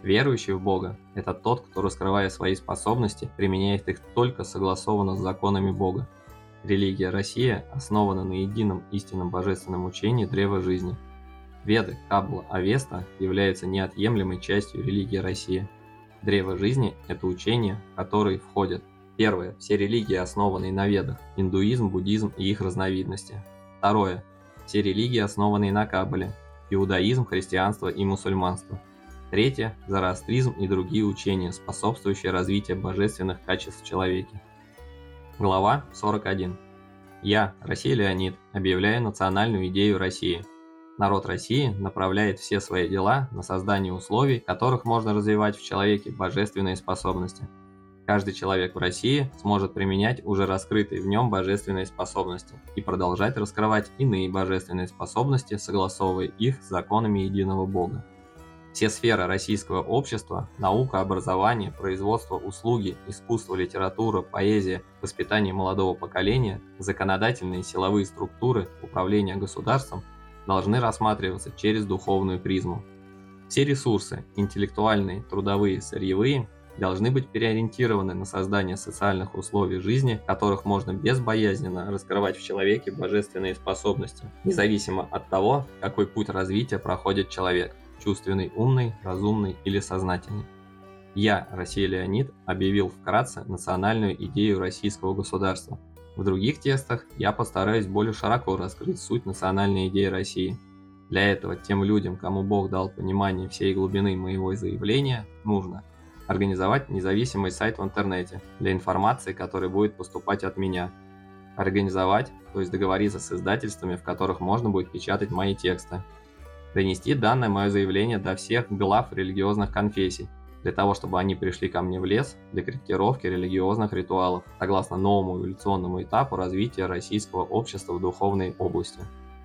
Верующий в Бога – это тот, кто, раскрывая свои способности, применяет их только согласованно с законами Бога. Религия Россия основана на едином истинном божественном учении Древа Жизни. Веды, Кабла, Авеста являются неотъемлемой частью религии России. Древо Жизни – это учение, в которое входят Первое – все религии, основанные на ведах – индуизм, буддизм и их разновидности. Второе – все религии, основанные на Кабале – иудаизм, христианство и мусульманство – Третье – зороастризм и другие учения, способствующие развитию божественных качеств в человеке. Глава 41. Я, Россия Леонид, объявляю национальную идею России. Народ России направляет все свои дела на создание условий, которых можно развивать в человеке божественные способности. Каждый человек в России сможет применять уже раскрытые в нем божественные способности и продолжать раскрывать иные божественные способности, согласовывая их с законами единого Бога. Все сферы российского общества – наука, образование, производство, услуги, искусство, литература, поэзия, воспитание молодого поколения, законодательные и силовые структуры, управление государством – должны рассматриваться через духовную призму. Все ресурсы – интеллектуальные, трудовые, сырьевые должны быть переориентированы на создание социальных условий жизни, которых можно безбоязненно раскрывать в человеке божественные способности, независимо от того, какой путь развития проходит человек – чувственный, умный, разумный или сознательный. Я, Россия Леонид, объявил вкратце национальную идею российского государства. В других текстах я постараюсь более широко раскрыть суть национальной идеи России. Для этого тем людям, кому Бог дал понимание всей глубины моего заявления, нужно – Организовать независимый сайт в интернете для информации, которая будет поступать от меня. Организовать, то есть договориться с издательствами, в которых можно будет печатать мои тексты. Донести данное мое заявление до всех глав религиозных конфессий, для того, чтобы они пришли ко мне в лес для корректировки религиозных ритуалов, согласно новому эволюционному этапу развития российского общества в духовной области.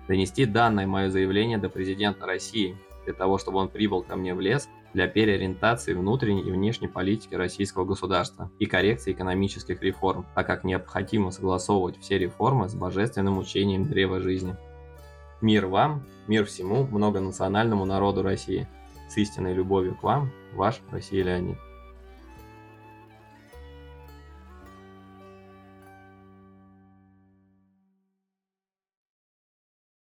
Донести данное мое заявление до президента России, для того, чтобы он прибыл ко мне в лес для переориентации внутренней и внешней политики российского государства и коррекции экономических реформ, так как необходимо согласовывать все реформы с божественным учением древа жизни. Мир вам, мир всему многонациональному народу России. С истинной любовью к вам, ваш Россия Леонид.